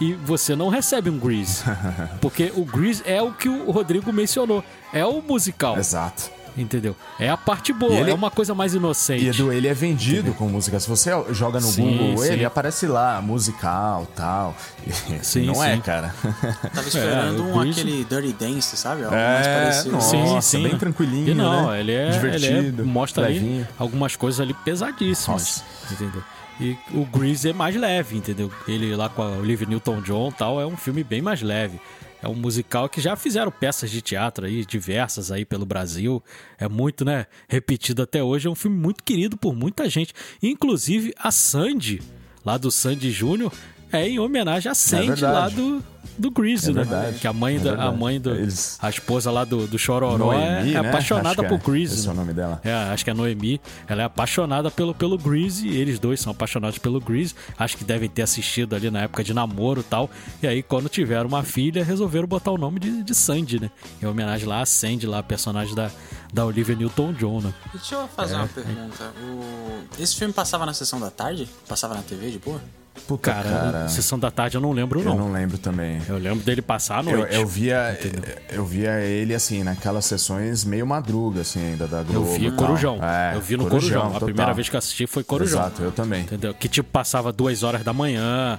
Speaker 1: e você não recebe um Grease. <laughs> Porque o Grease é o que o Rodrigo mencionou. É o musical.
Speaker 2: Exato.
Speaker 1: Entendeu? É a parte boa,
Speaker 2: ele-
Speaker 1: é uma coisa mais inocente.
Speaker 2: E Edu, ele é vendido com música. Se você joga no
Speaker 1: Sim,
Speaker 2: Google,
Speaker 1: sim.
Speaker 2: ele aparece lá, musical, tal. <laughs>
Speaker 1: Sim,
Speaker 2: não é,
Speaker 1: sim.
Speaker 2: cara.
Speaker 3: Tava <laughs> esperando
Speaker 1: o
Speaker 3: um, aquele Dirty Dance, sabe? Algo mais
Speaker 2: É,
Speaker 3: parecido.
Speaker 2: nossa, bem tranquilinho,
Speaker 1: E não,
Speaker 2: né?
Speaker 1: ele é,
Speaker 2: Divertido,
Speaker 1: ele é- mostra ali algumas coisas ali pesadíssimas,
Speaker 2: Nossa.
Speaker 1: entendeu? E o Grease é mais leve, entendeu? Ele lá com a Olivia Newton-John e tal, é um filme bem mais leve. É um musical que já fizeram peças de teatro aí, diversas aí pelo Brasil. É muito, né, repetido até hoje. É um filme muito querido por muita gente. Inclusive a Sandy, lá do Sandy Júnior, é em homenagem à Sandy
Speaker 2: verdade.
Speaker 1: lá do, do Grease,
Speaker 2: É
Speaker 1: né?
Speaker 2: verdade.
Speaker 1: Que a mãe,
Speaker 2: É
Speaker 1: da, a mãe do,
Speaker 2: Eles-
Speaker 1: a esposa lá do, do Chororó
Speaker 2: Noemi,
Speaker 1: é, é
Speaker 2: né?
Speaker 1: apaixonada
Speaker 2: Acho que
Speaker 1: por
Speaker 2: é.
Speaker 1: Grease.
Speaker 2: Esse é o
Speaker 1: né?
Speaker 2: nome dela.
Speaker 1: É, acho que é a Noemi. Ela é apaixonada pelo, pelo Grease. e Eles dois são apaixonados pelo Grease. Acho que devem ter assistido ali na época de namoro e tal. E aí, quando tiveram uma filha, resolveram botar o nome de, de Sandy, né? Em homenagem lá a Sandy, lá, a personagem da, da Olivia Newton-John, né?
Speaker 3: Deixa eu fazer
Speaker 1: É.
Speaker 3: uma pergunta. O- Esse filme passava na sessão da tarde? Passava na TV de boa?
Speaker 2: Puta,
Speaker 1: Cara,
Speaker 2: cara.
Speaker 1: Sessão da Tarde eu não lembro,
Speaker 2: Eu
Speaker 1: não.
Speaker 2: não lembro também.
Speaker 1: Eu lembro dele passar à
Speaker 2: Eu,
Speaker 1: noite.
Speaker 2: eu via eu via ele assim naquelas sessões meio madruga assim ainda da
Speaker 1: Eu
Speaker 2: Globo.
Speaker 1: vi
Speaker 2: e tal.
Speaker 1: Corujão.
Speaker 2: É,
Speaker 1: eu vi no Corujão. A
Speaker 2: total.
Speaker 1: primeira vez que eu assisti foi Corujão.
Speaker 2: Exato, eu também.
Speaker 1: Entendeu? Que tipo passava duas horas da manhã,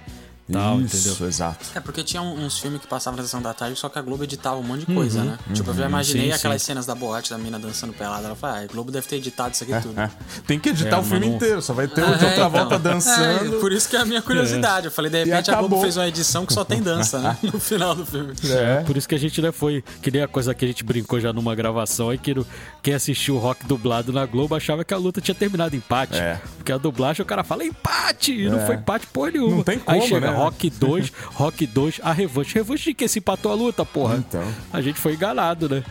Speaker 1: tal,
Speaker 2: Isso,
Speaker 1: entendeu?
Speaker 2: exato.
Speaker 3: É, porque tinha uns filmes que passavam na sessão da tarde, só que a Globo editava um monte de coisa, né? Tipo, eu já imaginei
Speaker 1: Uhum. Sim,
Speaker 3: aquelas
Speaker 1: sim.
Speaker 3: cenas da boate da mina dançando pelada. Ela falou, ah, a Globo deve ter editado isso aqui tudo.
Speaker 2: É. <laughs> Tem que editar
Speaker 1: É,
Speaker 2: o filme
Speaker 1: não-
Speaker 2: inteiro, só vai ter o
Speaker 3: É,
Speaker 2: de outra
Speaker 3: então.
Speaker 2: volta dançando.
Speaker 3: É, por isso que é a minha curiosidade. Eu falei, de repente a. Globo fez uma edição que só tem dança, né? <laughs> No final do filme.
Speaker 2: É.
Speaker 1: Por isso que a gente né, foi. Que nem a coisa que a gente brincou já numa gravação aí, que no- quem assistiu o rock dublado na Globo achava que a luta tinha terminado em empate.
Speaker 2: É.
Speaker 1: Porque a dublagem o cara fala empate! E não
Speaker 2: É.
Speaker 1: foi empate porra nenhuma.
Speaker 2: Não tem
Speaker 1: Aí
Speaker 2: como,
Speaker 1: chega
Speaker 2: né?
Speaker 1: Rock 2, Rock 2, a revanche. Revanche de que se empatou a luta, porra.
Speaker 2: Então.
Speaker 1: A gente foi enganado, né?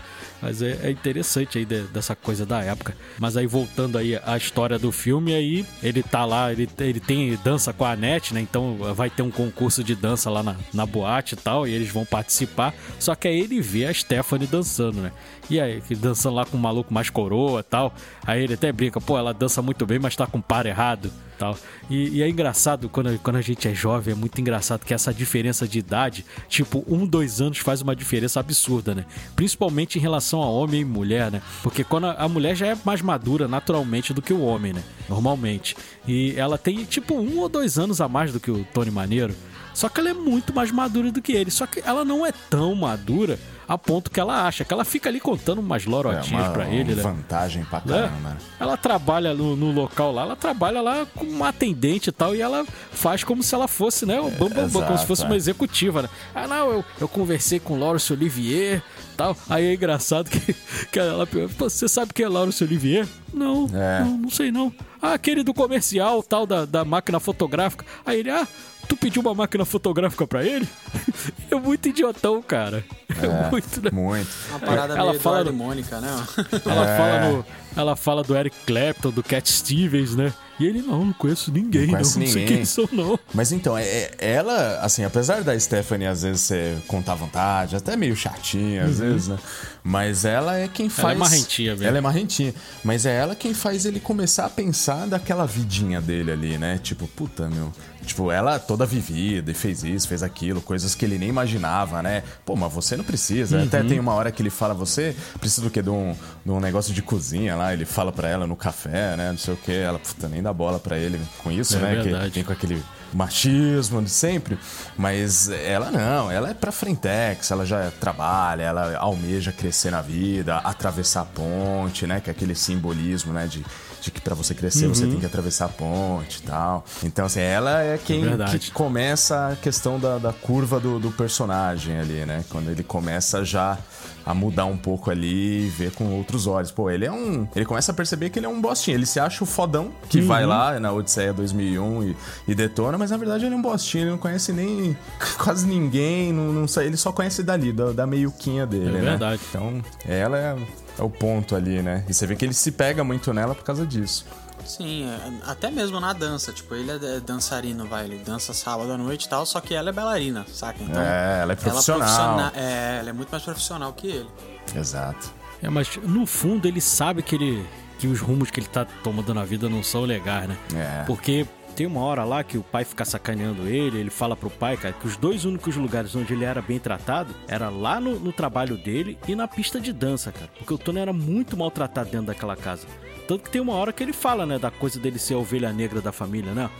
Speaker 1: Mas é, é interessante aí de- dessa coisa da época. Mas aí voltando aí à história do filme, aí ele tá lá, ele, ele tem dança com a Anete, né? Então vai ter um concurso de dança lá na, na boate e tal, e eles vão participar. Só que aí ele vê a Stephanie dançando, né? E aí, dançando lá com um maluco mais coroa tal. Aí ele até brinca, pô, ela dança muito bem, mas tá com par errado tal. E, e é engraçado, quando, quando a gente é jovem, é muito engraçado que essa diferença de idade, tipo, um, dois anos faz uma diferença absurda, né? Principalmente em relação a homem e mulher, né? Porque quando a, a mulher já é mais madura naturalmente do que o homem, né? Normalmente. E ela tem, tipo, um ou dois anos a mais do que o Tony Maneiro. Só que ela é muito mais madura do que ele. Só que ela não é tão madura a ponto que ela acha. Que ela fica ali contando umas
Speaker 2: É
Speaker 1: lorotinhas
Speaker 2: uma,
Speaker 1: pra ele,
Speaker 2: uma
Speaker 1: né?
Speaker 2: vantagem pra
Speaker 1: né?
Speaker 2: caramba. né?
Speaker 1: Ela trabalha no, no local lá, ela trabalha lá como uma atendente e tal, e ela faz como se ela fosse, né? O bam, bam, bam, como se fosse
Speaker 2: é.
Speaker 1: uma executiva, né? Ah, não, eu, eu conversei com o Laurence Olivier tal. Aí é engraçado que, <laughs> que ela pergunta, "Pô, você sabe quem é Laurence Olivier? Não,
Speaker 2: É.
Speaker 1: não, não sei não. Ah, aquele do comercial tal, da, da máquina fotográfica. Aí ele, ah, tu pediu uma máquina fotográfica pra ele? <laughs> é muito idiotão, cara. É, muito, né?
Speaker 2: Muito.
Speaker 3: Uma parada
Speaker 1: Ela
Speaker 3: meio
Speaker 1: fala do-
Speaker 3: Mônica, né? <laughs>
Speaker 1: Ela,
Speaker 2: É.
Speaker 1: fala no, ela fala do Eric Clapton, do Cat Stevens, né? E ele, não, não conheço ninguém, não,
Speaker 2: Não conhece
Speaker 1: não sei
Speaker 2: ninguém.
Speaker 1: quem são, não.
Speaker 2: Mas então, é, é- ela, assim, apesar da Stephanie às vezes ser contar vontade, até meio chatinha às vezes, né? Mas ela é quem faz.
Speaker 1: Uhum. marrentinha mesmo.
Speaker 2: Ela é marrentinha. Mas é ela quem faz ele começar a pensar daquela vidinha dele ali, né? Tipo, puta, meu. Tipo, ela toda vivida e fez isso, fez aquilo, coisas que ele nem imaginava, né? Pô, mas você não precisa. Até
Speaker 1: Uhum.
Speaker 2: tem uma hora que ele fala, você precisa do quê? De um, de um negócio de cozinha lá. Ele fala pra ela no café, né? Não sei o quê. Ela, puta, nem dá bola pra ele com isso,
Speaker 1: É
Speaker 2: né?
Speaker 1: verdade.
Speaker 2: Que vem com aquele machismo de sempre, mas ela não, ela é pra frentex, ela já trabalha, ela almeja crescer na vida, atravessar a ponte, né, que é aquele simbolismo, né, de, de que pra você crescer você tem que atravessar a ponte e tal. Então, assim, ela é quem
Speaker 1: verdade.
Speaker 2: que começa a questão da, da curva do, do personagem ali, né, quando ele começa já a mudar um pouco ali e ver com outros olhos. Pô, ele é um. Ele começa a perceber que ele é um bostinho. Ele se acha o fodão que vai lá na Odisseia 2001 e, e detona, mas na verdade ele é um bostinho. Ele não conhece nem <laughs> quase ninguém. Não, não ele só conhece dali, da, da meiuquinha dele, né?
Speaker 1: verdade.
Speaker 2: Então, ela é, é o ponto ali, né? E você vê que ele se pega muito nela por causa disso.
Speaker 3: Sim, é, até mesmo na dança. Tipo, ele é dançarino, vai. Ele dança sábado à noite e tal, só que ela é bailarina, saca? Então,
Speaker 2: É, ela é profissional.
Speaker 3: professiona- é, ela é muito mais profissional que ele.
Speaker 2: Exato.
Speaker 1: É, mas no fundo ele sabe que ele que os rumos que ele tá tomando na vida não são legais, né?
Speaker 2: É.
Speaker 1: Porque Tem uma hora lá que o pai fica sacaneando ele, ele fala pro pai, cara, que os dois únicos lugares onde ele era bem tratado era lá no, no trabalho dele e na pista de dança, cara. Porque o Tony era muito maltratado dentro daquela casa. Tanto que tem uma hora que ele fala, né, da coisa dele ser a ovelha negra da família, né?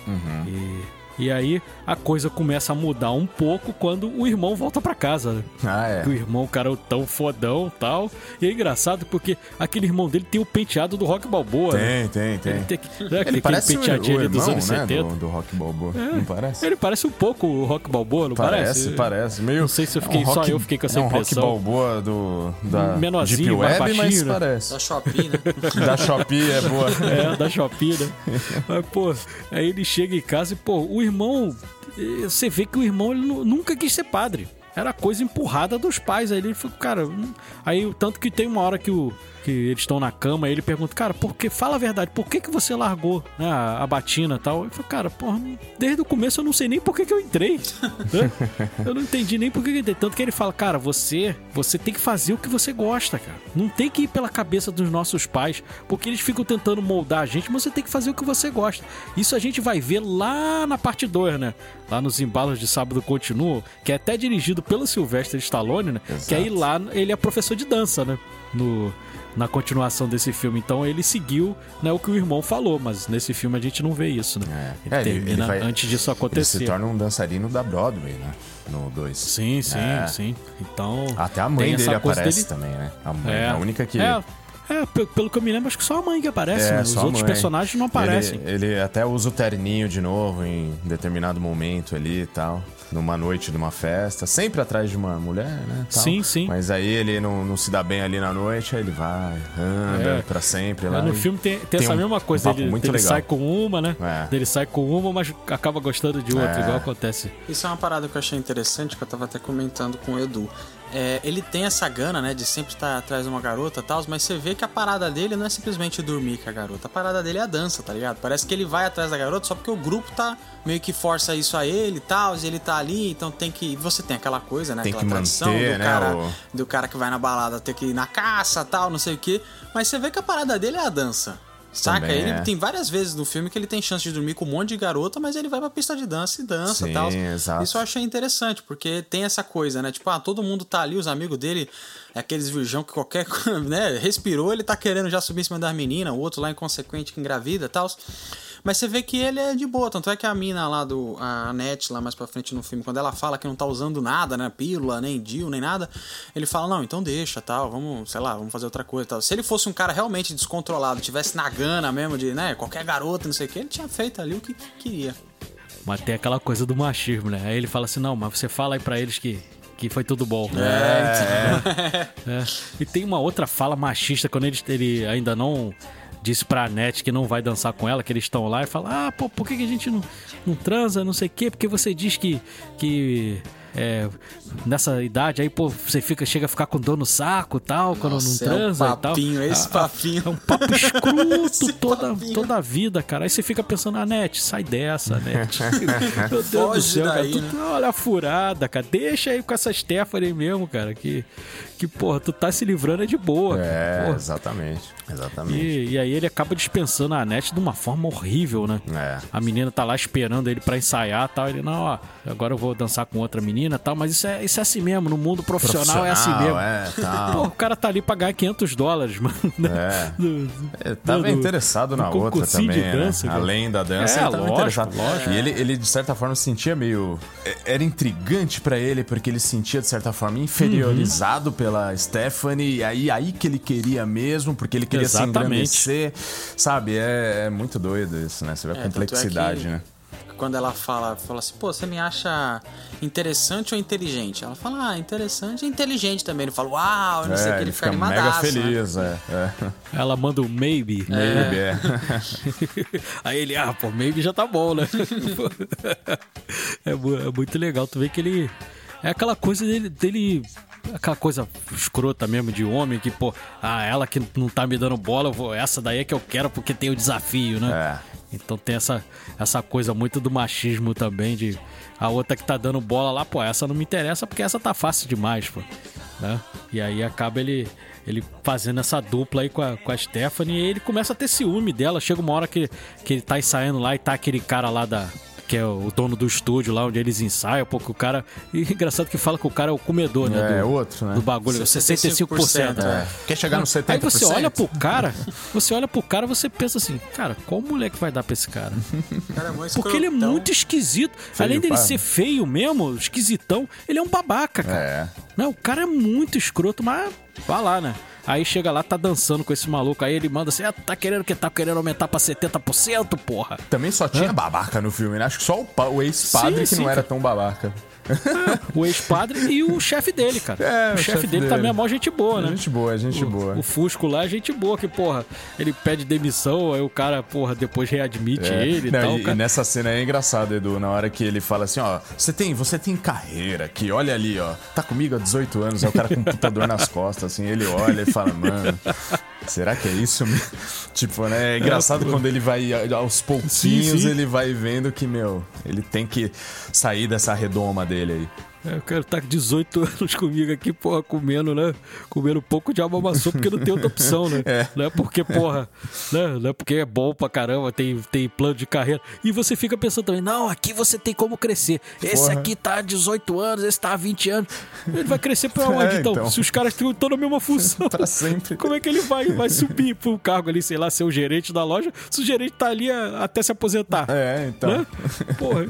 Speaker 1: E, e aí a coisa começa a mudar um pouco quando o irmão volta pra casa?
Speaker 2: Ah, é.
Speaker 1: Que o irmão, o cara, é tão fodão e tal. E é engraçado porque aquele irmão dele tem o penteado do Rock Balboa. né?
Speaker 2: Tem, tem, tem.
Speaker 1: Ele tem né,
Speaker 2: Ele
Speaker 1: aquele
Speaker 2: parece o,
Speaker 1: penteadinho
Speaker 2: o
Speaker 1: ali dos
Speaker 2: irmão,
Speaker 1: anos
Speaker 2: né,
Speaker 1: 70.
Speaker 2: do, do Rock Balboa.
Speaker 1: É.
Speaker 2: Não parece?
Speaker 1: Ele parece um pouco o Rock Balboa, não parece?
Speaker 2: Parece, parece. Meio,
Speaker 1: Não sei se eu
Speaker 2: é um
Speaker 1: fiquei- só
Speaker 2: rock-
Speaker 1: eu fiquei com essa
Speaker 2: é um
Speaker 1: impressão.
Speaker 2: rock balboa do, da
Speaker 1: Menorzinho,
Speaker 2: Deep
Speaker 1: mais
Speaker 2: Web, mas
Speaker 1: baixinho, né?
Speaker 2: parece.
Speaker 3: Da Shopee, né?
Speaker 2: Da Shopee é boa. <laughs>
Speaker 1: É, da Shopee, né? Mas, pô, aí ele chega em casa e, pô, o irmão. eh, Você vê que o irmão ele nu- nunca quis ser padre. Era coisa empurrada dos pais. Aí ele falou, cara. Aí, tanto que tem uma hora que, o, que eles estão na cama, aí ele pergunta, cara, por que, fala a verdade, por que, que você largou né, a, a batina e tal? Ele falou, cara, porra, desde o começo eu não sei nem por que, que eu entrei. <laughs> Eu não entendi nem por que, que eu entrei. Tanto que ele fala, cara, você, você tem que fazer o que você gosta, cara. Não tem que ir pela cabeça dos nossos pais, porque eles ficam tentando moldar a gente, mas você tem que fazer o que você gosta. Isso a gente vai ver lá na parte 2, né? Lá nos embalos de sábado continuo, que é até dirigido pelo Sylvester Stallone, né? Que aí lá ele é professor de dança, né? No, na continuação desse filme. Então ele seguiu né, o que o irmão falou, mas nesse filme a gente não vê isso, né?
Speaker 2: É.
Speaker 1: Ele
Speaker 2: É, ele-
Speaker 1: termina
Speaker 2: ele vai-
Speaker 1: antes disso
Speaker 2: Ele
Speaker 1: acontecer.
Speaker 2: se torna um dançarino da Broadway, né? No 2.
Speaker 1: Sim, sim,
Speaker 2: É.
Speaker 1: sim. Então.
Speaker 2: Até a mãe dele aparece
Speaker 1: dele-
Speaker 2: também, né? A mãe,
Speaker 1: É.
Speaker 2: a única que...
Speaker 1: É, é, pe- pelo que eu me lembro, acho que só a mãe que aparece, né? Os outros
Speaker 2: mãe.
Speaker 1: personagens não aparecem.
Speaker 2: Ele, ele até usa o terninho de novo em determinado momento ali e tal. Numa noite de uma festa. Sempre atrás de uma mulher, né? tal.
Speaker 1: Sim, sim.
Speaker 2: Mas aí ele não, não se dá bem ali na noite, aí ele vai, anda
Speaker 1: É.
Speaker 2: pra sempre
Speaker 1: É,
Speaker 2: lá.
Speaker 1: no
Speaker 2: e
Speaker 1: filme tem, tem
Speaker 2: tem
Speaker 1: essa
Speaker 2: um-
Speaker 1: mesma
Speaker 2: um
Speaker 1: coisa,
Speaker 2: papo
Speaker 1: ele,
Speaker 2: muito
Speaker 1: ele
Speaker 2: legal.
Speaker 1: sai com uma, né?
Speaker 2: É.
Speaker 1: Ele sai com uma, mas acaba gostando de outra,
Speaker 2: É.
Speaker 1: igual acontece.
Speaker 3: Isso é uma parada que eu achei interessante, que eu tava até comentando com o Edu. É, ele tem essa gana, né, de sempre estar atrás de uma garota e tal, mas você vê que a parada dele não é simplesmente dormir com a garota. A parada dele é a dança, tá ligado? Parece que ele vai atrás da garota só porque o grupo tá meio que força isso a ele e tal, e ele tá ali, então tem que. Você tem aquela coisa, né?
Speaker 2: Tem
Speaker 3: aquela
Speaker 2: que
Speaker 3: tradição
Speaker 2: manter,
Speaker 3: do
Speaker 2: né,
Speaker 3: cara,
Speaker 2: o-
Speaker 3: do cara que vai na balada ter que ir na caça tal, não sei o quê. Mas você vê que a parada dele é a dança. Saca?
Speaker 2: Também
Speaker 3: Ele
Speaker 2: é.
Speaker 3: tem várias vezes no filme que ele tem chance de dormir com um monte de garota, mas ele vai pra pista de dança e dança e
Speaker 2: Sim,
Speaker 3: tal.
Speaker 2: exato.
Speaker 3: Isso eu achei interessante, porque tem essa coisa, né? Tipo, ah, todo mundo tá ali, os amigos dele, aqueles virgão que qualquer, <laughs> né, respirou, ele tá querendo já subir em cima das meninas, o outro lá inconsequente que engravida e tal. Mas você vê que ele é de boa, tanto é que a mina lá do a Annette, lá mais pra frente no filme, quando ela fala que não tá usando nada, né, pílula, nem DIU, nem nada, ele fala, não, então deixa, tal, vamos, sei lá, vamos fazer outra coisa, tal. Se ele fosse um cara realmente descontrolado, tivesse na gana mesmo de, né, qualquer garota, não sei o que, ele tinha feito ali o que queria.
Speaker 1: Mas tem aquela coisa do machismo, né? Aí ele fala assim: não, mas você fala aí pra eles que, que foi tudo bom.
Speaker 3: É,
Speaker 1: É. E tem uma outra fala machista quando ele, ele ainda não disse pra Net que não vai dançar com ela, que eles estão lá e fala: Ah, pô, por que, que a gente não, não transa, não sei o quê? Porque você diz que. que é, nessa idade aí, pô, você fica, chega a ficar com dor no saco tal, quando
Speaker 3: Nossa,
Speaker 1: não
Speaker 3: é um
Speaker 1: transa e tal.
Speaker 3: papinho, esse
Speaker 1: Ah,
Speaker 3: papinho.
Speaker 1: É um papo escruto <laughs>
Speaker 3: Esse
Speaker 1: toda,
Speaker 3: papinho.
Speaker 1: toda a vida, cara. Aí você fica pensando, ah, Net, sai dessa, Net. <laughs> Meu Deus do
Speaker 3: Foge
Speaker 1: céu, cara.
Speaker 3: daí,
Speaker 1: Tu,
Speaker 3: né?
Speaker 1: Olha a furada, cara. Deixa aí com essa Stephanie mesmo, cara. Que, que porra, tu tá se livrando é de boa.
Speaker 2: É, exatamente. Exatamente.
Speaker 1: E, e aí ele acaba dispensando a net de uma forma horrível, né?
Speaker 2: É.
Speaker 1: A menina tá lá esperando ele pra ensaiar tal. Ele, não, ó, agora eu vou dançar com outra menina tal. Mas isso é, isso é assim mesmo. No mundo profissional, é assim mesmo.
Speaker 2: É, tal. <laughs>
Speaker 1: Pô, o cara tá ali pra ganhar 500 dólares, <laughs> mano.
Speaker 2: É.
Speaker 1: Do-
Speaker 2: Ele tava
Speaker 1: do-
Speaker 2: interessado
Speaker 1: do
Speaker 2: na outra também,
Speaker 1: de dança,
Speaker 2: né? Além da dança,
Speaker 1: É,
Speaker 2: ele tava
Speaker 1: lógico,
Speaker 2: interessado.
Speaker 1: lógico.
Speaker 2: E ele, ele, de certa forma, se sentia meio... Era intrigante pra ele, porque ele se sentia, de certa forma, inferiorizado pela Stephanie. E aí, aí que ele queria mesmo, porque ele queria
Speaker 1: Exatamente.
Speaker 2: se engrandecer. Sabe? É, é muito doido isso, né? Você vê a
Speaker 3: É, é
Speaker 2: complexidade,
Speaker 3: que
Speaker 2: né?
Speaker 3: Quando ela fala, fala assim, pô, você me acha interessante ou inteligente? Ela fala, ah, interessante e inteligente também. Ele fala, uau, eu não sei o
Speaker 2: É,
Speaker 3: que,
Speaker 2: ele
Speaker 3: fica
Speaker 2: fica mega
Speaker 3: animadaço. né?
Speaker 2: feliz, é. é.
Speaker 1: Ela manda um maybe.
Speaker 2: Maybe, é. <laughs>
Speaker 1: Aí ele, ah, pô, maybe já tá bom, né? <laughs> é, é muito legal. Tu vê que ele. É aquela coisa dele. dele aquela coisa escrota mesmo de homem que, pô, ah, ela que não tá me dando bola, vou, essa daí é que eu quero porque tem o desafio, né?
Speaker 2: É.
Speaker 1: Então tem essa, essa coisa muito do machismo também, de a outra que tá dando bola lá, pô, essa não me interessa porque essa tá fácil demais, pô. Né? E aí acaba ele, ele fazendo essa dupla aí com a, com a Stephanie, e ele começa a ter ciúme dela. Chega uma hora que, que ele tá ensaiando lá e tá aquele cara lá da. Que é o dono do estúdio lá onde eles ensaiam, porque o cara. E <laughs> engraçado que fala que o cara é o comedor, né?
Speaker 2: É,
Speaker 1: do,
Speaker 2: outro, né?
Speaker 1: do bagulho, 65%.
Speaker 3: 65%,
Speaker 2: É. Quer chegar no 70%?
Speaker 1: Aí você olha pro cara, você olha pro cara, você pensa assim, cara, qual moleque vai dar pra esse cara?
Speaker 3: Cara, é
Speaker 1: Porque ele é muito esquisito. Além dele
Speaker 2: pá.
Speaker 1: ser feio mesmo, esquisitão, ele é um babaca, cara.
Speaker 2: É.
Speaker 1: Não, o cara é muito escroto, mas vai lá, né? Aí chega lá, tá dançando com esse maluco, aí ele manda assim, ah, tá querendo que tá querendo aumentar pra 70%, porra.
Speaker 2: Também só tinha babaca no filme, né? Acho que só o, o ex-padre
Speaker 1: Sim,
Speaker 2: que não
Speaker 1: sim,
Speaker 2: era
Speaker 1: cara.
Speaker 2: tão babaca.
Speaker 1: O ex-padre e o chefe dele, cara.
Speaker 2: É,
Speaker 1: o, chefe dele, também é mó gente boa, né?
Speaker 2: Gente boa, gente boa.
Speaker 1: O Fusco lá é gente boa, que, porra, ele pede demissão, aí o cara, porra, depois readmite
Speaker 2: É.
Speaker 1: ele e
Speaker 2: Não,
Speaker 1: tal.
Speaker 2: e,
Speaker 1: cara.
Speaker 2: e nessa cena é engraçado, Edu, na hora que ele fala assim, ó, você tem, você tem carreira aqui, olha ali, ó, tá comigo há 18 anos, é o cara com um puta dor nas costas, assim, ele olha e fala, mano, será que é isso mesmo? <laughs> Tipo, né, é engraçado quando ele vai aos pouquinhos,
Speaker 1: Sim, sim.
Speaker 2: ele vai vendo que, meu, ele tem que sair dessa redoma dele aí.
Speaker 1: É, o cara tá com 18 <laughs> anos comigo aqui, porra, comendo, né? Comendo pouco de alma maçã, porque não tem outra opção, né? <laughs>
Speaker 2: É.
Speaker 1: Não é porque, porra, né? Não é porque é bom pra caramba, tem, tem plano de carreira. E você fica pensando também, não, aqui você tem como crescer. Esse
Speaker 2: Porra.
Speaker 1: aqui tá há 18 anos, esse tá há 20 anos. Ele vai crescer pra <laughs>
Speaker 2: É,
Speaker 1: onde, então?
Speaker 2: então.
Speaker 1: Se os caras estão na mesma função.
Speaker 2: Pra sempre.
Speaker 1: Como é que ele vai, vai subir pro cargo ali, sei lá, ser o gerente da loja, se o gerente tá ali a- até se aposentar?
Speaker 2: É, então.
Speaker 1: Né? Porra,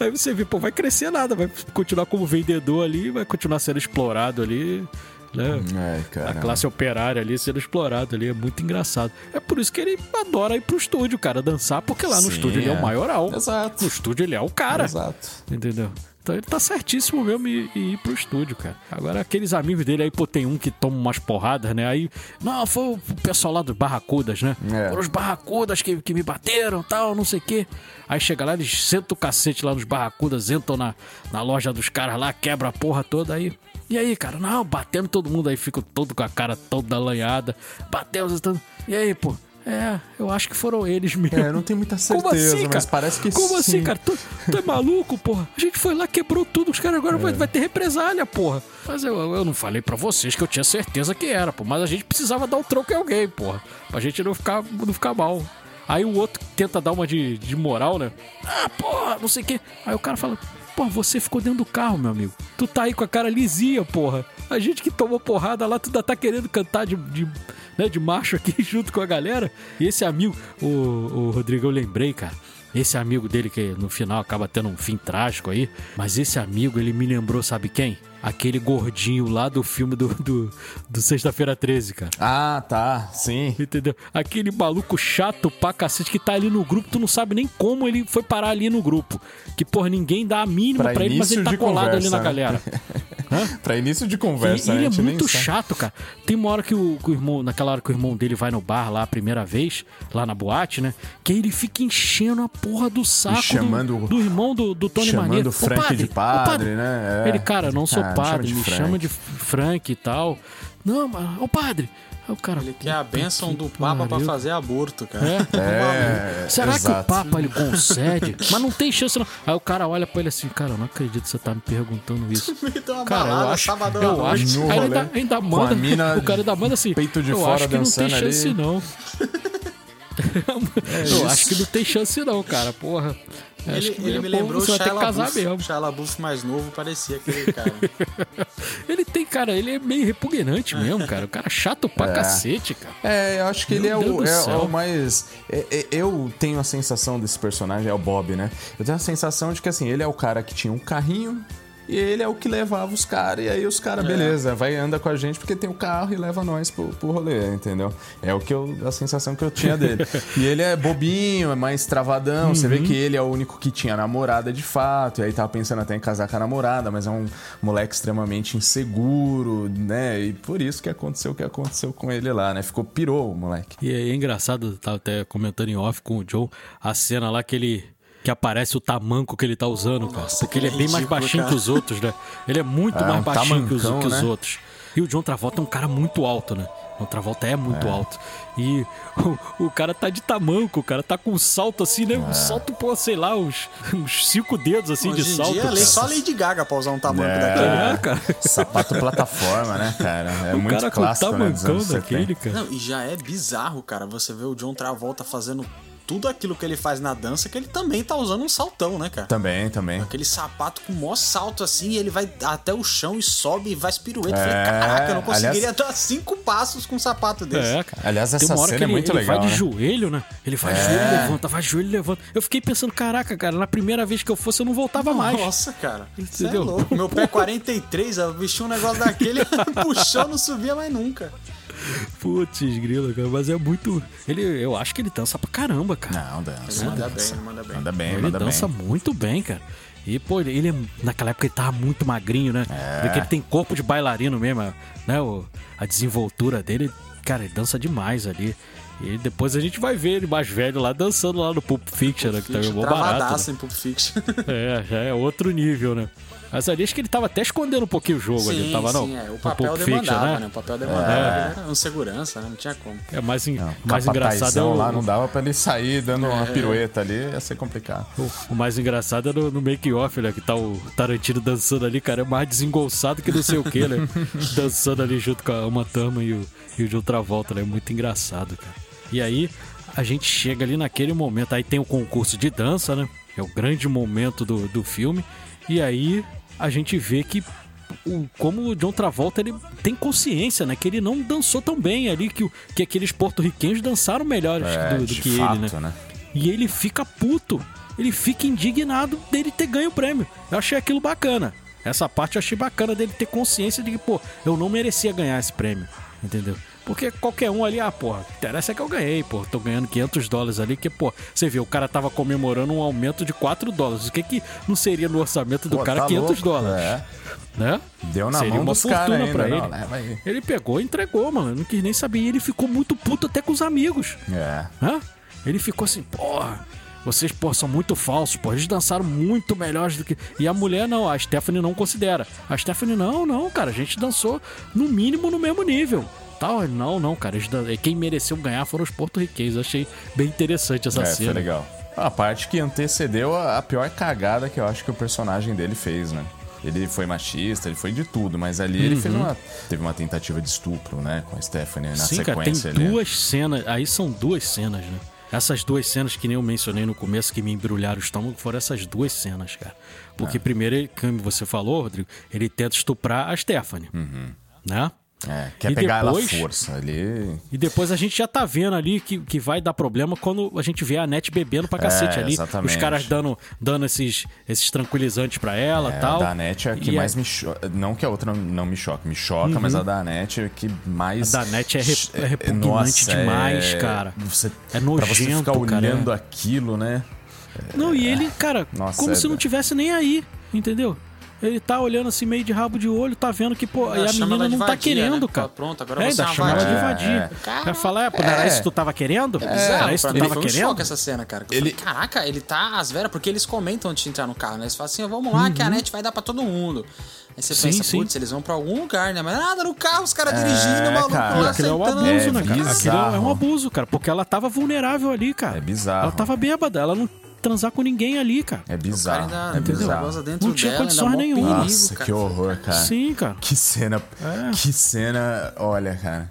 Speaker 1: aí você vê, pô, vai crescer nada, vai continuar como vendedor ali, vai continuar sendo explorado ali, né?
Speaker 2: Ai,
Speaker 1: A classe operária ali sendo explorado ali, é muito engraçado. É por isso que ele adora ir pro estúdio, cara, dançar, porque lá no
Speaker 2: Sim,
Speaker 1: estúdio ele é
Speaker 2: é.
Speaker 1: o maioral.
Speaker 2: Exato.
Speaker 1: No estúdio ele é o cara.
Speaker 2: Exato.
Speaker 1: Entendeu? Então ele tá certíssimo mesmo em ir pro estúdio, cara. Agora, aqueles amigos dele aí, pô, tem um que toma umas porradas, né? Aí, não, foi o pessoal lá dos Barracudas, né?
Speaker 2: É.
Speaker 1: Foram os Barracudas que, que me bateram tal, não sei o quê. Aí chega lá, eles sentam o cacete lá nos Barracudas, entram na, na loja dos caras lá, quebra a porra toda aí. E aí, cara, não, batemos todo mundo aí, fica todo com a cara toda alanhada. Batemos, e aí, pô? É, eu acho que foram eles mesmo.
Speaker 2: É, não tenho muita certeza,
Speaker 1: Como assim, cara?
Speaker 2: mas parece que
Speaker 1: Como
Speaker 2: sim.
Speaker 1: assim, cara? Tu, tu é maluco, porra? A gente foi lá, quebrou tudo, os caras agora vai, vai ter represália, porra. Mas eu, eu não falei pra vocês que eu tinha certeza que era, pô. Mas a gente precisava dar um troco em alguém, porra. Pra gente não ficar, não ficar mal. Aí o outro tenta dar uma de, de moral, né? Ah, porra, não sei o quê. Aí o cara fala, pô, você ficou dentro do carro, meu amigo. Tu tá aí com a cara lisinha, porra. A gente que tomou porrada lá, tu ainda tá querendo cantar de, de, né, de macho aqui <laughs> junto com a galera. E esse amigo, o, o Rodrigo, eu lembrei, cara. Esse amigo dele que no final acaba tendo um fim trágico aí. Mas esse amigo, ele me lembrou, sabe quem? Aquele gordinho lá do filme do, do, do Sexta-feira 13, cara.
Speaker 2: Ah, tá, sim.
Speaker 1: Entendeu? Aquele maluco chato pra cacete que tá ali no grupo, tu não sabe nem como ele foi parar ali no grupo. Que, porra, ninguém dá a mínima pra,
Speaker 2: Pra
Speaker 1: ele, mas ele tá colado ali
Speaker 2: conversa,
Speaker 1: na
Speaker 2: né?
Speaker 1: galera. <laughs> Hã?
Speaker 2: Pra início de conversa,
Speaker 1: ele
Speaker 2: né?
Speaker 1: é
Speaker 2: gente nem
Speaker 1: muito chato, cara. Tem uma hora que o, que o irmão, naquela hora que o irmão dele vai no bar lá a primeira vez, lá na boate, né? Que aí ele fica enchendo a porra do saco
Speaker 2: chamando-
Speaker 1: do, do irmão do, do Tony
Speaker 2: chamando
Speaker 1: Maneiro.
Speaker 2: o Frank de
Speaker 1: ô,
Speaker 2: padre, né? É.
Speaker 1: Ele, cara, não sou
Speaker 2: Me
Speaker 1: padre,
Speaker 2: chama
Speaker 1: me
Speaker 2: de
Speaker 1: chama
Speaker 2: Frank.
Speaker 1: de Frank e tal. Não, mas, ô padre. O cara.
Speaker 3: Ele quer a bênção
Speaker 1: que
Speaker 3: do Papa pra
Speaker 1: pariu.
Speaker 3: fazer aborto, cara.
Speaker 1: É? <laughs>
Speaker 2: É,
Speaker 1: Será que o
Speaker 2: exato.
Speaker 1: Papa ele concede? Mas não tem chance, não. Aí o cara olha pra ele assim, cara, eu não acredito que você tá me perguntando isso. <laughs>
Speaker 3: Uma
Speaker 1: Cara, eu
Speaker 3: balada,
Speaker 1: acho,
Speaker 3: sábado
Speaker 1: eu
Speaker 3: noite.
Speaker 1: acho. Aí ele ainda, ainda manda,
Speaker 2: mina <laughs>
Speaker 1: o cara ainda manda assim,
Speaker 2: peito de
Speaker 1: eu
Speaker 2: fora
Speaker 1: acho que não tem chance
Speaker 2: ali."
Speaker 1: não. eu acho que não tem chance não, cara, porra. Acho
Speaker 3: Ele,
Speaker 1: que
Speaker 3: ele
Speaker 1: é
Speaker 3: me lembrou o
Speaker 1: você
Speaker 3: Shia LaBeouf. Shia LaBeouf mais novo parecia aquele cara. <laughs>
Speaker 1: Ele tem, cara, ele é meio repugnante mesmo, cara. O cara é chato pra cacete, cara.
Speaker 2: É, eu acho que ele é
Speaker 1: Meu
Speaker 2: o,
Speaker 1: Deus
Speaker 2: é- é o mais. é- é- eu tenho a sensação desse personagem, é o Bob, né? Eu tenho a sensação de que assim, ele é o cara que tinha um carrinho e ele é o que levava os caras. E aí os caras, beleza, vai anda com a gente porque tem o carro e leva nós pro, pro rolê, entendeu? É o que eu, a sensação que eu tinha dele. <laughs> e ele é bobinho, é mais travadão. Você
Speaker 1: Uhum.
Speaker 2: vê que ele é o único que tinha namorada de fato. E aí tava pensando até em casar com a namorada, mas é um moleque extremamente inseguro, né? E por isso que aconteceu o que aconteceu com ele lá, né? Ficou pirou o moleque.
Speaker 1: E aí é engraçado, tava até comentando em off com o Joe, a cena lá que ele. Que aparece o tamanco que ele tá usando, cara. Porque ele é bem mais
Speaker 3: ridículo,
Speaker 1: baixinho
Speaker 3: cara.
Speaker 1: que os outros, né? Ele é muito
Speaker 2: É,
Speaker 1: mais
Speaker 2: um
Speaker 1: baixinho que os, que os
Speaker 2: né?
Speaker 1: outros. E o John Travolta é um cara muito alto, né? Outra volta é muito alto. E o, o cara tá de tamanco, o cara tá com um salto assim, né? Um salto, pô, sei lá, uns, uns cinco dedos assim de
Speaker 3: Hoje em
Speaker 1: salto.
Speaker 3: dia,
Speaker 1: cara.
Speaker 3: só a Lady Gaga pra usar um tamanho
Speaker 2: É.
Speaker 3: daquele.
Speaker 1: É, cara.
Speaker 2: Sapato plataforma, né, cara? É
Speaker 1: o
Speaker 2: muito
Speaker 1: cara com o
Speaker 2: clássico, né, dos
Speaker 1: tamancão
Speaker 2: anos
Speaker 1: daquele,
Speaker 2: 70.
Speaker 1: cara.
Speaker 3: Não, e já é bizarro, cara, você vê o John Travolta fazendo tudo aquilo que ele faz na dança, que ele também tá usando um saltão, né, cara?
Speaker 2: Também, também.
Speaker 3: Aquele sapato com o maior salto assim, e ele vai até o chão e sobe e vai pirueta. Eu Falei,
Speaker 2: É,
Speaker 3: caraca, eu não conseguiria
Speaker 2: aliás-
Speaker 3: dar cinco passos com um sapato desse.
Speaker 1: É, cara.
Speaker 2: Aliás, essa cena
Speaker 1: que
Speaker 2: é
Speaker 1: ele,
Speaker 2: muito
Speaker 1: ele
Speaker 2: legal,
Speaker 1: vai de
Speaker 2: né?
Speaker 1: joelho, né? Ele vai joelho, levanta, vai joelho, levanta. Eu fiquei pensando, caraca, cara, na primeira vez que eu fosse eu não voltava mais.
Speaker 3: Nossa, cara. Você é
Speaker 1: Entendeu?
Speaker 3: louco. Meu pé 43, eu vesti um negócio daquele, <laughs> puxou, não subia mais nunca.
Speaker 1: Putz, grila, cara, mas é muito. Ele, eu acho que ele dança pra caramba, cara.
Speaker 2: Não, dança.
Speaker 3: Ele manda
Speaker 2: dança.
Speaker 3: bem, manda bem.
Speaker 2: Manda bem,
Speaker 1: ele
Speaker 2: manda
Speaker 1: dança
Speaker 2: bem.
Speaker 1: muito bem, cara. E, pô, ele, ele naquela época ele tava muito magrinho, né?
Speaker 2: É.
Speaker 1: Porque ele tem corpo de bailarino mesmo, né? O, a desenvoltura dele, cara, ele dança demais ali. E depois a gente vai ver ele mais velho lá dançando lá no Pulp Fiction, né? Que também é mó barato. né?
Speaker 3: Em Pulp Fiction.
Speaker 1: É, já é outro nível, né? Mas ali acho que ele tava até escondendo um pouquinho o jogo ali, não tava não?
Speaker 3: sim, é. O papel
Speaker 1: Pulp
Speaker 3: demandava, né? O papel demandava.
Speaker 2: É.
Speaker 3: Era um segurança, né? Não tinha como.
Speaker 1: É mais, en-
Speaker 2: Não,
Speaker 1: mais engraçado é o,
Speaker 2: lá não dava pra ele sair dando uma pirueta ali, ia ser complicado.
Speaker 1: o, o mais engraçado é no, no make-off, né? Que tá o Tarantino dançando ali, cara, é mais desengolçado que não sei o que, né? <laughs> dançando ali junto com a Uma Thurman e o, e o de outra volta, né? Muito engraçado, cara. E aí, a gente chega ali naquele momento, aí tem o concurso de dança, né? É o grande momento do, do filme. E aí, a gente vê que o, como o John Travolta ele tem consciência, né? Que ele não dançou tão bem ali, que, que aqueles porto-riquenhos dançaram melhor
Speaker 2: É,
Speaker 1: do, do que
Speaker 2: fato,
Speaker 1: ele, né?
Speaker 2: né?
Speaker 1: E ele fica puto. Ele fica indignado dele ter ganho o prêmio. Eu achei aquilo bacana. Essa parte eu achei bacana dele ter consciência de que, pô, eu não merecia ganhar esse prêmio. Entendeu? Porque qualquer um ali, ah, porra, interessa é que eu ganhei, pô. Tô ganhando 500 dólares ali, que, pô, você vê, o cara tava comemorando um aumento de 4 dólares. O que que não seria no orçamento do
Speaker 2: Pô,
Speaker 1: cara
Speaker 2: tá
Speaker 1: 500
Speaker 2: louco.
Speaker 1: dólares?
Speaker 2: É.
Speaker 1: Né?
Speaker 2: Deu na
Speaker 1: Seria
Speaker 2: mão
Speaker 1: uma
Speaker 2: dos
Speaker 1: fortuna
Speaker 2: ainda.
Speaker 1: pra
Speaker 2: não,
Speaker 1: ele.
Speaker 2: leva aí.
Speaker 1: Ele pegou e entregou, mano. Não quis nem saber. E ele ficou muito puto até com os amigos.
Speaker 2: É.
Speaker 1: Hã? Ele ficou assim, porra, vocês, pô, são muito falsos, pô, eles dançaram muito melhores do que. E a mulher não, a Stephanie não considera. A Stephanie, não, não, cara, a gente dançou no mínimo no mesmo nível. Tal, ele, não, não, cara, dan- quem mereceu ganhar foram os porto-riquenhos. Achei bem interessante essa
Speaker 2: É,
Speaker 1: cena.
Speaker 2: foi legal. A parte que antecedeu a, a pior cagada que eu acho que o personagem dele fez, né? Ele foi machista, ele foi de tudo, mas ali ele fez uma, teve uma tentativa de estupro, né? Com a Stephanie na
Speaker 1: Uhum. Sim, cara, tem
Speaker 2: sequência ali.
Speaker 1: duas cenas. Aí são duas cenas, né? Essas duas cenas que nem eu mencionei no começo que me embrulharam o estômago foram essas duas cenas, cara.
Speaker 2: É.
Speaker 1: Porque primeiro, ele, como você falou, Rodrigo, ele tenta estuprar a Stephanie. Né?
Speaker 2: É, quer
Speaker 1: E
Speaker 2: pegar
Speaker 1: depois-
Speaker 2: ela à força ali.
Speaker 1: E depois a gente já tá vendo ali que, que vai dar problema quando a gente vê a Net bebendo pra cacete ali.
Speaker 2: É, exatamente.
Speaker 1: Os caras dando, dando esses, esses tranquilizantes pra ela e
Speaker 2: É,
Speaker 1: tal.
Speaker 2: a da Net é a que
Speaker 1: E
Speaker 2: mais me choca. Não que a outra não, me choque, me choca, mas a da Net é a que mais.
Speaker 1: Uhum. A da Net é re- é repugnante
Speaker 2: Nossa,
Speaker 1: demais,
Speaker 2: é-
Speaker 1: cara.
Speaker 2: Você,
Speaker 1: É
Speaker 2: pra você
Speaker 1: nojento,
Speaker 2: ficar olhando
Speaker 1: é.
Speaker 2: aquilo, né?
Speaker 1: Não, e ele, cara,
Speaker 2: Nossa,
Speaker 1: como
Speaker 2: é-
Speaker 1: se não tivesse nem aí, entendeu? Ele tá olhando assim meio de rabo de olho, tá vendo que, pô, e a menina não tá
Speaker 3: vadia,
Speaker 1: querendo,
Speaker 3: né?
Speaker 1: cara.
Speaker 3: Fala, pronto, agora
Speaker 1: é,
Speaker 3: você é
Speaker 1: chama ela de
Speaker 3: vadia.
Speaker 1: vadia. Vai falar, é, pô, não era isso que tu tava querendo?
Speaker 3: Bizarro,
Speaker 1: era isso que tu tava
Speaker 3: foi um
Speaker 1: querendo?
Speaker 3: choque essa cena, cara. Eu
Speaker 2: Ele-
Speaker 3: falei, Caraca, ele tá às veras, porque eles comentam antes de entrar no carro, né? Eles falam assim, vamos lá, que a net vai dar pra todo mundo. Aí você
Speaker 1: Uhum. Sim,
Speaker 3: pensa, putz, eles vão pra algum lugar, né? Mas nada, no carro, os caras dirigindo, o maluco
Speaker 2: cara.
Speaker 3: lá
Speaker 1: Aquilo é um
Speaker 3: sentando.
Speaker 1: abuso,
Speaker 2: É
Speaker 1: né, cara? Aquilo é um abuso, cara, porque ela tava vulnerável ali, cara.
Speaker 2: É bizarro.
Speaker 1: Ela tava bêbada, ela não transar com ninguém ali, cara.
Speaker 2: É
Speaker 3: cara
Speaker 2: bizarro.
Speaker 3: ainda
Speaker 2: É bizarro.
Speaker 1: Não tinha
Speaker 3: dela,
Speaker 1: condições nenhuma.
Speaker 2: Nossa,
Speaker 3: cara.
Speaker 2: que horror, cara.
Speaker 1: Sim, cara.
Speaker 2: Que cena.
Speaker 1: É.
Speaker 2: Que cena. Olha, cara.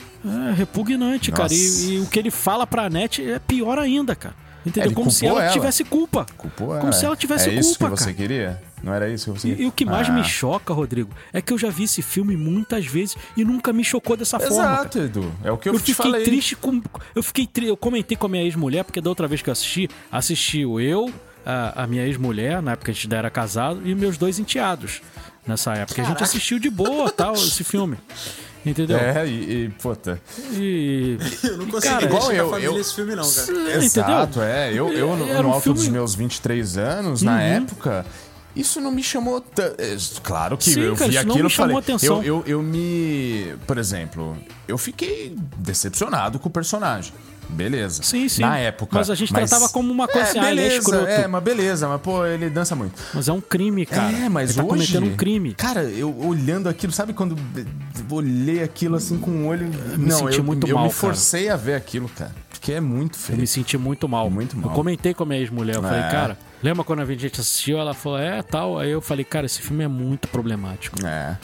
Speaker 1: É repugnante, cara.
Speaker 2: Nossa.
Speaker 1: E, e o que ele fala pra net é pior ainda, cara. Entendeu?
Speaker 2: Ele
Speaker 1: Como se ela,
Speaker 2: ela.
Speaker 1: tivesse culpa.
Speaker 2: Culpou
Speaker 1: Como
Speaker 2: ela.
Speaker 1: se ela tivesse
Speaker 2: é isso
Speaker 1: culpa,
Speaker 2: que você
Speaker 1: cara.
Speaker 2: queria? Não era isso que você
Speaker 1: E,
Speaker 2: queria?
Speaker 1: e o que mais
Speaker 2: Ah.
Speaker 1: me choca, Rodrigo, é que eu já vi esse filme muitas vezes e nunca me chocou dessa forma. cara.
Speaker 2: Exato, Edu. É o que eu,
Speaker 1: Eu
Speaker 2: te
Speaker 1: fiquei
Speaker 2: falei.
Speaker 1: triste com. Eu fiquei tri... Eu comentei com a minha ex-mulher, porque da outra vez que eu assisti, assistiu eu, a, a minha ex-mulher, na época a gente ainda era casado, e meus dois enteados. Nessa época. A gente
Speaker 3: Caraca.
Speaker 1: assistiu de boa tal, esse filme. <laughs> Entendeu?
Speaker 2: É, e, e puta.
Speaker 1: E. <laughs>
Speaker 3: Eu não consegui
Speaker 1: Cara,
Speaker 2: igual eu-
Speaker 3: família
Speaker 2: eu-
Speaker 3: esse filme, não, cara.
Speaker 1: É,
Speaker 2: Exato, é. Eu, eu no,
Speaker 1: Era
Speaker 2: no
Speaker 1: um
Speaker 2: alto
Speaker 1: filme-
Speaker 2: dos meus 23 anos, na
Speaker 1: Uhum.
Speaker 2: época, isso não me chamou. é, Claro que
Speaker 1: Sim,
Speaker 2: eu
Speaker 1: cara,
Speaker 2: vi aquilo e falei.
Speaker 1: chamou atenção.
Speaker 2: Eu, eu, eu me. Por exemplo, eu fiquei decepcionado com o personagem. Beleza.
Speaker 1: Sim, sim.
Speaker 2: Na época.
Speaker 1: Mas a gente tratava como uma coisa
Speaker 2: é,
Speaker 1: assim, ah, é
Speaker 2: beleza,
Speaker 1: escroto.
Speaker 2: É, mas beleza, mas pô, ele dança muito.
Speaker 1: Mas é um crime, cara.
Speaker 2: é, mas
Speaker 1: Ele tá
Speaker 2: hoje,
Speaker 1: cometendo um crime.
Speaker 2: Cara, eu olhando aquilo, sabe quando eu olhei aquilo assim com o olho.
Speaker 1: me
Speaker 2: não,
Speaker 1: senti
Speaker 2: eu,
Speaker 1: muito
Speaker 2: eu
Speaker 1: mal,
Speaker 2: me
Speaker 1: cara.
Speaker 2: forcei a ver aquilo, cara. Porque é muito
Speaker 1: Eu
Speaker 2: feio.
Speaker 1: me senti muito mal.
Speaker 2: Muito mal.
Speaker 1: Eu comentei com a minha ex-mulher. Eu falei,
Speaker 2: É.
Speaker 1: cara, lembra quando a gente assistiu? Ela falou, é, tal. Aí eu falei, cara, esse filme é muito problemático.
Speaker 2: É.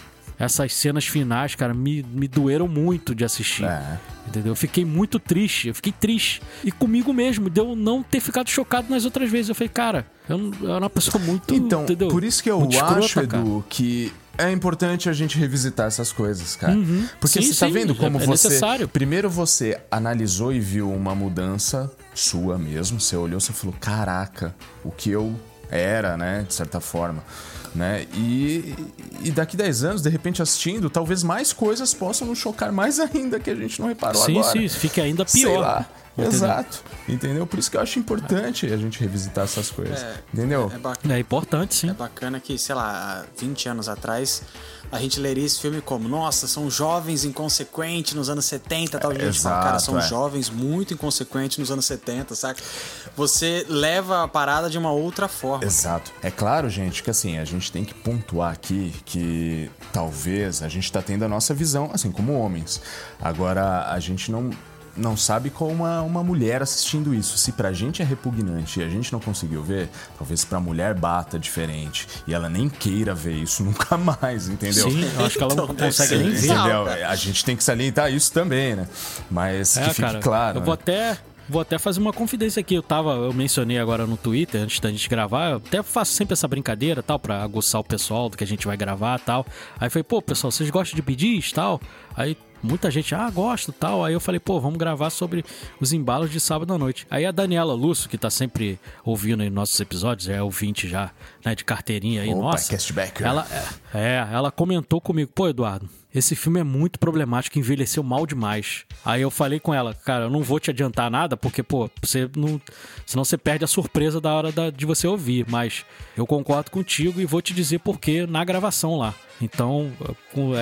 Speaker 1: Essas cenas finais, cara, me, me doeram muito de assistir.
Speaker 2: É.
Speaker 1: Entendeu? Eu fiquei muito triste. Eu fiquei triste. E comigo mesmo, de eu não ter ficado chocado nas outras vezes. Eu falei, cara, eu, não- eu era uma pessoa muito.
Speaker 2: Então,
Speaker 1: entendeu?
Speaker 2: por isso que eu acho,
Speaker 1: escrota, cara.
Speaker 2: Edu, que é importante a gente revisitar essas coisas, cara. Porque
Speaker 1: Uhum. Sim,
Speaker 2: você tá
Speaker 1: sim,
Speaker 2: vendo
Speaker 1: é-
Speaker 2: como
Speaker 1: é
Speaker 2: você.
Speaker 1: necessário.
Speaker 2: Primeiro você analisou e viu uma mudança sua mesmo. Você olhou e falou: caraca, o que eu era, né? De certa forma. Né? E, e daqui 10 anos, de repente, assistindo, talvez mais coisas possam nos chocar mais <laughs> ainda que a gente não reparou
Speaker 1: Sim,
Speaker 2: agora.
Speaker 1: sim, fica ainda
Speaker 2: Sei
Speaker 1: pior.
Speaker 2: lá.
Speaker 1: Entendeu?
Speaker 2: Exato. Entendeu? Por isso que eu acho importante a gente revisitar essas coisas.
Speaker 3: É,
Speaker 2: Entendeu?
Speaker 3: É bacana.
Speaker 1: É importante, sim.
Speaker 3: É bacana que, sei lá, há 20 anos atrás, a gente leria esse filme como, nossa, são jovens inconsequentes nos anos 70 tal. A gente fala, cara,
Speaker 2: exato,
Speaker 3: são
Speaker 2: é.
Speaker 3: jovens muito inconsequentes nos anos 70, saca? Você leva a parada de uma outra forma.
Speaker 2: Exato. É claro, gente, que assim, a gente tem que pontuar aqui que talvez a gente tá tendo a nossa visão, assim, como homens. Agora, a gente não. Não sabe como uma, uma mulher assistindo isso. Se pra gente é repugnante e a gente não conseguiu ver, talvez pra mulher bata diferente. E ela nem queira ver isso <laughs> nunca mais, entendeu?
Speaker 1: Sim, eu acho que ela não
Speaker 3: Então,
Speaker 1: consegue nem ver.
Speaker 2: Entendeu? A gente tem que salientar isso também, né? Mas que
Speaker 1: É,
Speaker 2: fique
Speaker 1: cara,
Speaker 2: claro.
Speaker 1: eu vou
Speaker 2: né?
Speaker 1: até vou até fazer uma confidência aqui. Eu tava, eu mencionei agora no Twitter antes da gente gravar, eu até faço sempre essa brincadeira, tal, para aguçar o pessoal do que a gente vai gravar, tal. Aí foi, pô, pessoal, vocês gostam de pedis, tal? Aí Muita gente, ah, gosto tal. Aí eu falei, pô, vamos gravar sobre os embalos de sábado à noite. Aí a Daniela Lúcio, que tá sempre ouvindo aí nossos episódios, é ouvinte já, né, de carteirinha aí,
Speaker 2: Opa,
Speaker 1: nossa.
Speaker 2: castbacker.
Speaker 1: Ela, é, é, ela comentou comigo, pô, Eduardo, esse filme é muito problemático, envelheceu mal demais. Aí eu falei com ela, cara, eu não vou te adiantar nada, porque, pô, você não. Senão você perde a surpresa da hora da- de você ouvir. Mas eu concordo contigo e vou te dizer por quê na gravação lá. Então,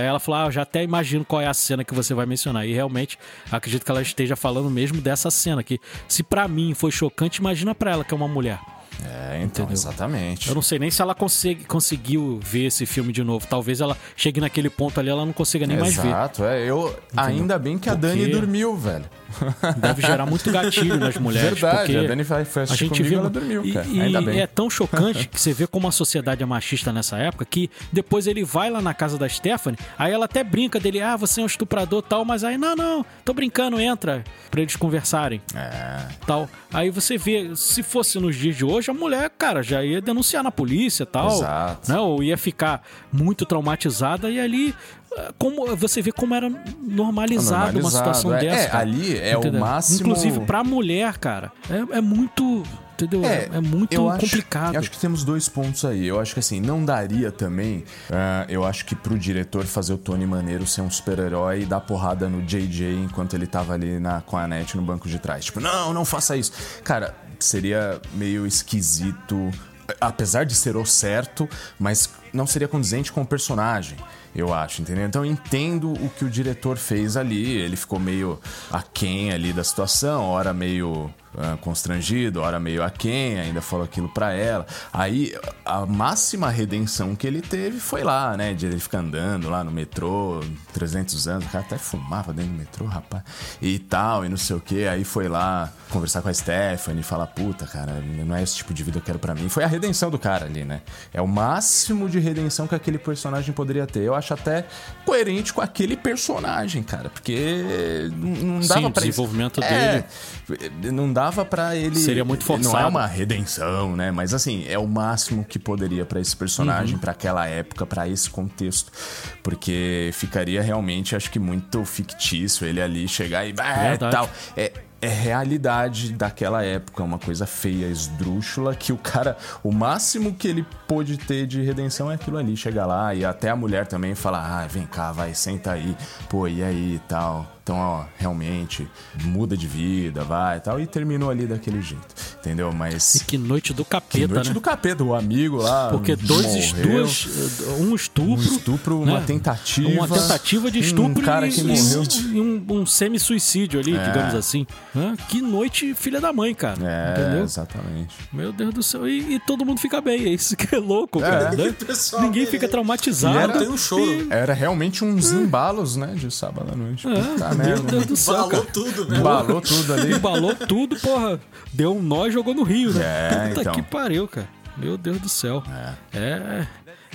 Speaker 1: ela falou, ah, já até imagino qual é a cena que você vai mencionar. E realmente, acredito que ela esteja falando mesmo dessa cena, que se pra mim foi chocante, imagina pra ela que é uma mulher.
Speaker 2: É, então,
Speaker 1: Entendeu?
Speaker 2: exatamente.
Speaker 1: Eu não sei nem se ela consegue, conseguiu ver esse filme de novo. Talvez ela chegue naquele ponto ali, ela não consiga nem mais ver.
Speaker 2: Exato, é. Eu, ainda bem que a
Speaker 1: Porque-
Speaker 2: Dani dormiu, velho. <laughs>
Speaker 1: Deve gerar muito gatilho nas mulheres.
Speaker 2: Verdade,
Speaker 1: porque
Speaker 2: a Dani foi- foi
Speaker 1: a
Speaker 2: assistir
Speaker 1: gente
Speaker 2: comigo,
Speaker 1: vê
Speaker 2: ela dormiu,
Speaker 1: e,
Speaker 2: cara.
Speaker 1: e
Speaker 2: Ainda bem.
Speaker 1: é tão chocante que você vê como a sociedade é machista nessa época que depois ele vai lá na casa da Stephanie, aí ela até brinca dele, ah, você é um estuprador tal, mas aí, não, não, tô brincando, entra, pra eles conversarem.
Speaker 2: É.
Speaker 1: Tal. Aí você vê, se fosse nos dias de hoje, a mulher, cara, já ia denunciar na polícia tal.
Speaker 2: Exato.
Speaker 1: Né? Ou ia ficar muito traumatizada e ali. Como, você vê como era normalizado, uma
Speaker 2: Normalizado,
Speaker 1: situação
Speaker 2: é.
Speaker 1: dessa.
Speaker 2: É,
Speaker 1: cara.
Speaker 2: ali é o
Speaker 1: Entendeu?
Speaker 2: máximo-
Speaker 1: Inclusive, pra mulher, cara, é, é muito. Entendeu? É, muito
Speaker 2: eu acho-
Speaker 1: complicado.
Speaker 2: eu acho que temos dois pontos aí. Eu acho que assim, não daria também. ah, eu acho que pro diretor fazer o Tony Maneiro ser um super-herói e dar porrada no JJ enquanto ele tava ali na, com a net no banco de trás. Tipo, não, não faça isso. Cara, seria meio esquisito. Apesar de ser o certo, mas não seria condizente com o personagem. Eu acho, entendeu? Então eu entendo o que o diretor fez ali. Ele ficou meio aquém ali da situação, hora meio constrangido, hora meio aquém, ainda falou aquilo pra ela. Aí a máxima redenção que ele teve foi lá, né? De ele ficar andando lá no metrô, 300 anos, o cara até fumava dentro do metrô, rapaz, e tal, e não sei o que. Aí foi lá conversar com a Stephanie, falar, puta, cara, não é esse tipo de vida que eu quero pra mim. Foi a redenção do cara ali, né? É o máximo de redenção que aquele personagem poderia ter. Eu acho até coerente com aquele personagem, cara, porque não não
Speaker 1: Sim,
Speaker 2: dava
Speaker 1: o
Speaker 2: pra
Speaker 1: desenvolvimento
Speaker 2: É, não dava pra ele
Speaker 1: Seria muito
Speaker 2: Não é
Speaker 1: forçado.
Speaker 2: uma redenção, né? Mas assim, é o máximo que poderia pra esse personagem,
Speaker 1: Uhum.
Speaker 2: pra aquela época, pra esse contexto, porque ficaria realmente, acho que muito fictício ele ali chegar e ah,
Speaker 1: Verdade.
Speaker 2: tal. É, é realidade daquela época, uma coisa feia, esdrúxula, que o cara, o máximo que ele pôde ter de redenção é aquilo ali, chegar lá e até a mulher também falar, ah, vem cá, vai, senta aí, pô, e aí e tal, Então, ó, realmente muda de vida, vai e tal. E terminou ali daquele jeito, entendeu?
Speaker 1: E
Speaker 2: Mas.
Speaker 1: que noite do
Speaker 2: Que
Speaker 1: capeta,
Speaker 2: noite
Speaker 1: né?
Speaker 2: do capeta, o amigo lá.
Speaker 1: Porque dois,
Speaker 2: morreu.
Speaker 1: duas, um estupro,
Speaker 2: Um estupro, uma
Speaker 1: né?
Speaker 2: tentativa.
Speaker 1: uma tentativa de estupro
Speaker 2: Um cara
Speaker 1: e,
Speaker 2: que
Speaker 1: e-
Speaker 2: morreu.
Speaker 1: e um, um semi-suicídio ali,
Speaker 2: É.
Speaker 1: digamos assim. Hã? Que noite filha da mãe, cara.
Speaker 2: É,
Speaker 1: Entendeu?
Speaker 2: exatamente.
Speaker 1: Meu Deus do céu. E, e todo mundo fica bem. É isso que é louco, cara. né? <laughs>
Speaker 3: Pessoal,
Speaker 1: Ninguém
Speaker 3: beleza.
Speaker 1: fica traumatizado.
Speaker 2: E era-
Speaker 3: um choro.
Speaker 2: Era realmente uns embalos, né? De sábado à noite.
Speaker 1: É,
Speaker 2: Puta
Speaker 1: meu. Deus do céu, cara.
Speaker 3: tudo, né?
Speaker 2: Embalou tudo ali.
Speaker 1: Embalou tudo, porra. Deu um nó e jogou no rio, né?
Speaker 2: É,
Speaker 1: Puta
Speaker 2: então.
Speaker 1: que pariu, cara. Meu Deus do céu. É.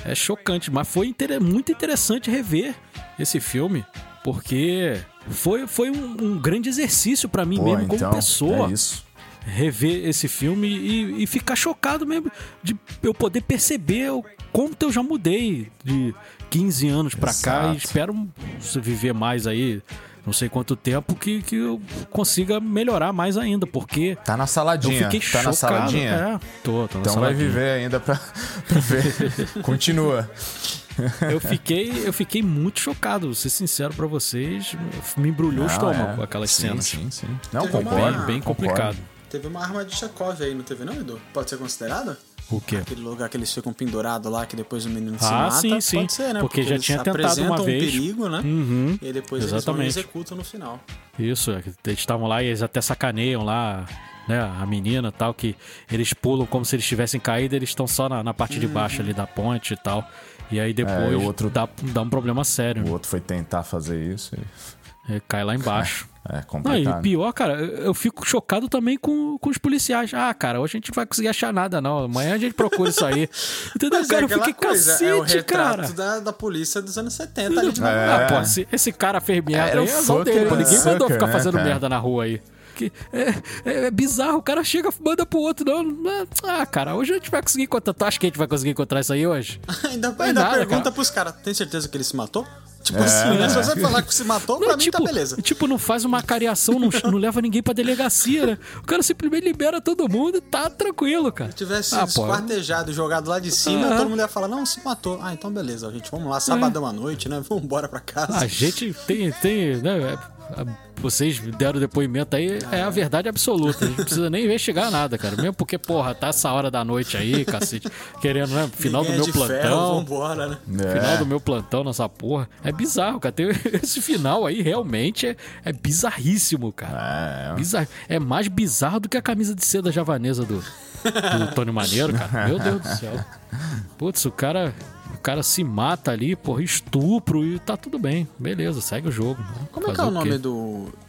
Speaker 1: É, chocante, mas foi inter- muito interessante rever esse filme, porque foi, foi um, um grande exercício pra mim
Speaker 2: Pô,
Speaker 1: mesmo
Speaker 2: então,
Speaker 1: como pessoa.
Speaker 2: É isso.
Speaker 1: rever esse filme e, e ficar chocado mesmo de eu poder perceber o quanto eu já mudei de 15 anos pra cá e espero viver mais aí, não sei quanto tempo, que, que eu consiga melhorar mais ainda, porque
Speaker 2: Tá na
Speaker 1: eu
Speaker 2: saladinha.
Speaker 1: fiquei
Speaker 2: tá
Speaker 1: chocado.
Speaker 2: na saladinha?
Speaker 1: É, tô, tô na
Speaker 2: Então vai
Speaker 1: saladinha.
Speaker 2: viver ainda pra, <laughs> pra ver. <laughs> Continua.
Speaker 1: Eu fiquei, eu fiquei muito chocado, vou ser sincero pra vocês, me embrulhou o estômago
Speaker 2: é.
Speaker 1: aquelas
Speaker 2: sim,
Speaker 1: cenas.
Speaker 2: Sim, sim. Não,
Speaker 3: Teve
Speaker 2: concordo.
Speaker 1: Bem, bem
Speaker 2: concordo.
Speaker 1: complicado.
Speaker 3: Teve uma arma de Chekhov aí, não teve não, Edu? Pode ser considerado?
Speaker 1: O quê?
Speaker 3: Aquele lugar que eles ficam pendurados lá, que depois o menino se
Speaker 1: Ah,
Speaker 3: mata.
Speaker 1: sim, sim.
Speaker 3: Pode ser, né?
Speaker 1: Porque já
Speaker 3: eles
Speaker 1: tinha tentado uma
Speaker 3: um
Speaker 1: vez.
Speaker 3: perigo, né?
Speaker 1: Uhum.
Speaker 3: E aí depois eles vão e
Speaker 1: Exatamente.
Speaker 3: executam no final.
Speaker 1: Isso, é, eles estavam lá e eles até sacaneiam lá, né, a menina e tal, que eles pulam como se eles tivessem caído, eles estão só na, na parte de baixo ali da ponte e tal. E aí depois
Speaker 2: É, e o outro-
Speaker 1: dá, dá um problema sério,
Speaker 2: O outro foi tentar fazer isso e...
Speaker 1: é, cai lá embaixo. <laughs>
Speaker 2: É
Speaker 1: Não, e
Speaker 2: complicado.
Speaker 1: pior, cara, eu fico chocado também com, com os policiais. Ah, cara, hoje a gente não vai conseguir achar nada, não. Amanhã a gente procura isso aí. <laughs> Entendeu?
Speaker 3: Mas
Speaker 1: cara,
Speaker 3: é
Speaker 1: eu fiquei
Speaker 3: coisa,
Speaker 1: cacete,
Speaker 3: é o retrato
Speaker 1: cara.
Speaker 3: da, da polícia dos anos 70 ali de
Speaker 2: É.
Speaker 1: Ah, pô, esse, esse cara fez merda
Speaker 2: Era
Speaker 1: aí,
Speaker 2: o
Speaker 1: é azar dele. Ninguém mandou ficar
Speaker 2: né,
Speaker 1: fazendo
Speaker 2: cara?
Speaker 1: merda na rua aí. Que é, é- é bizarro, o cara chega, manda pro outro, não. Ah, cara, hoje a gente vai conseguir encontrar. Tu acha que a gente vai conseguir encontrar isso aí hoje? <laughs>
Speaker 3: ainda ainda
Speaker 1: nada,
Speaker 3: pergunta
Speaker 1: cara.
Speaker 3: pros caras, tem certeza que ele se matou? Tipo assim, né? Se você <laughs> falar que se matou, pra
Speaker 1: Não,
Speaker 3: mim
Speaker 1: tipo,
Speaker 3: tá beleza.
Speaker 1: tipo, não faz uma cariação, não, não leva ninguém pra delegacia, né? O cara simplesmente libera todo mundo e tá tranquilo, cara.
Speaker 3: Se tivesse
Speaker 1: Ah,
Speaker 3: esquartejado e jogado lá de cima,
Speaker 1: Aham.
Speaker 3: todo mundo ia falar, não, se matou. Ah, então beleza, gente, vamos lá, sabadão à noite, né? Vamos embora pra casa.
Speaker 1: A gente tem, tem, né? É, Vocês deram depoimento aí, é a verdade absoluta. A gente não precisa nem investigar nada, cara. Mesmo porque, porra, tá essa hora da noite aí, cacete, querendo, né? Final
Speaker 3: Ninguém
Speaker 1: do
Speaker 3: é
Speaker 1: meu
Speaker 3: de ferro,
Speaker 1: plantão.
Speaker 3: vambora, né?
Speaker 2: É.
Speaker 1: Final do meu plantão nessa porra. É bizarro, cara. Tem- <laughs> esse final aí realmente é, é bizarríssimo, cara.
Speaker 2: É,
Speaker 1: Bizarro. É mais bizarro do que a camisa de seda javanesa do, do Tony Maneiro, cara. Meu Deus do céu. Putz, o cara, cara se mata ali, porra, estupro e tá tudo bem. Beleza, segue o jogo. né?
Speaker 3: Como é que
Speaker 1: Fazer
Speaker 3: é o
Speaker 1: quê?
Speaker 3: nome do.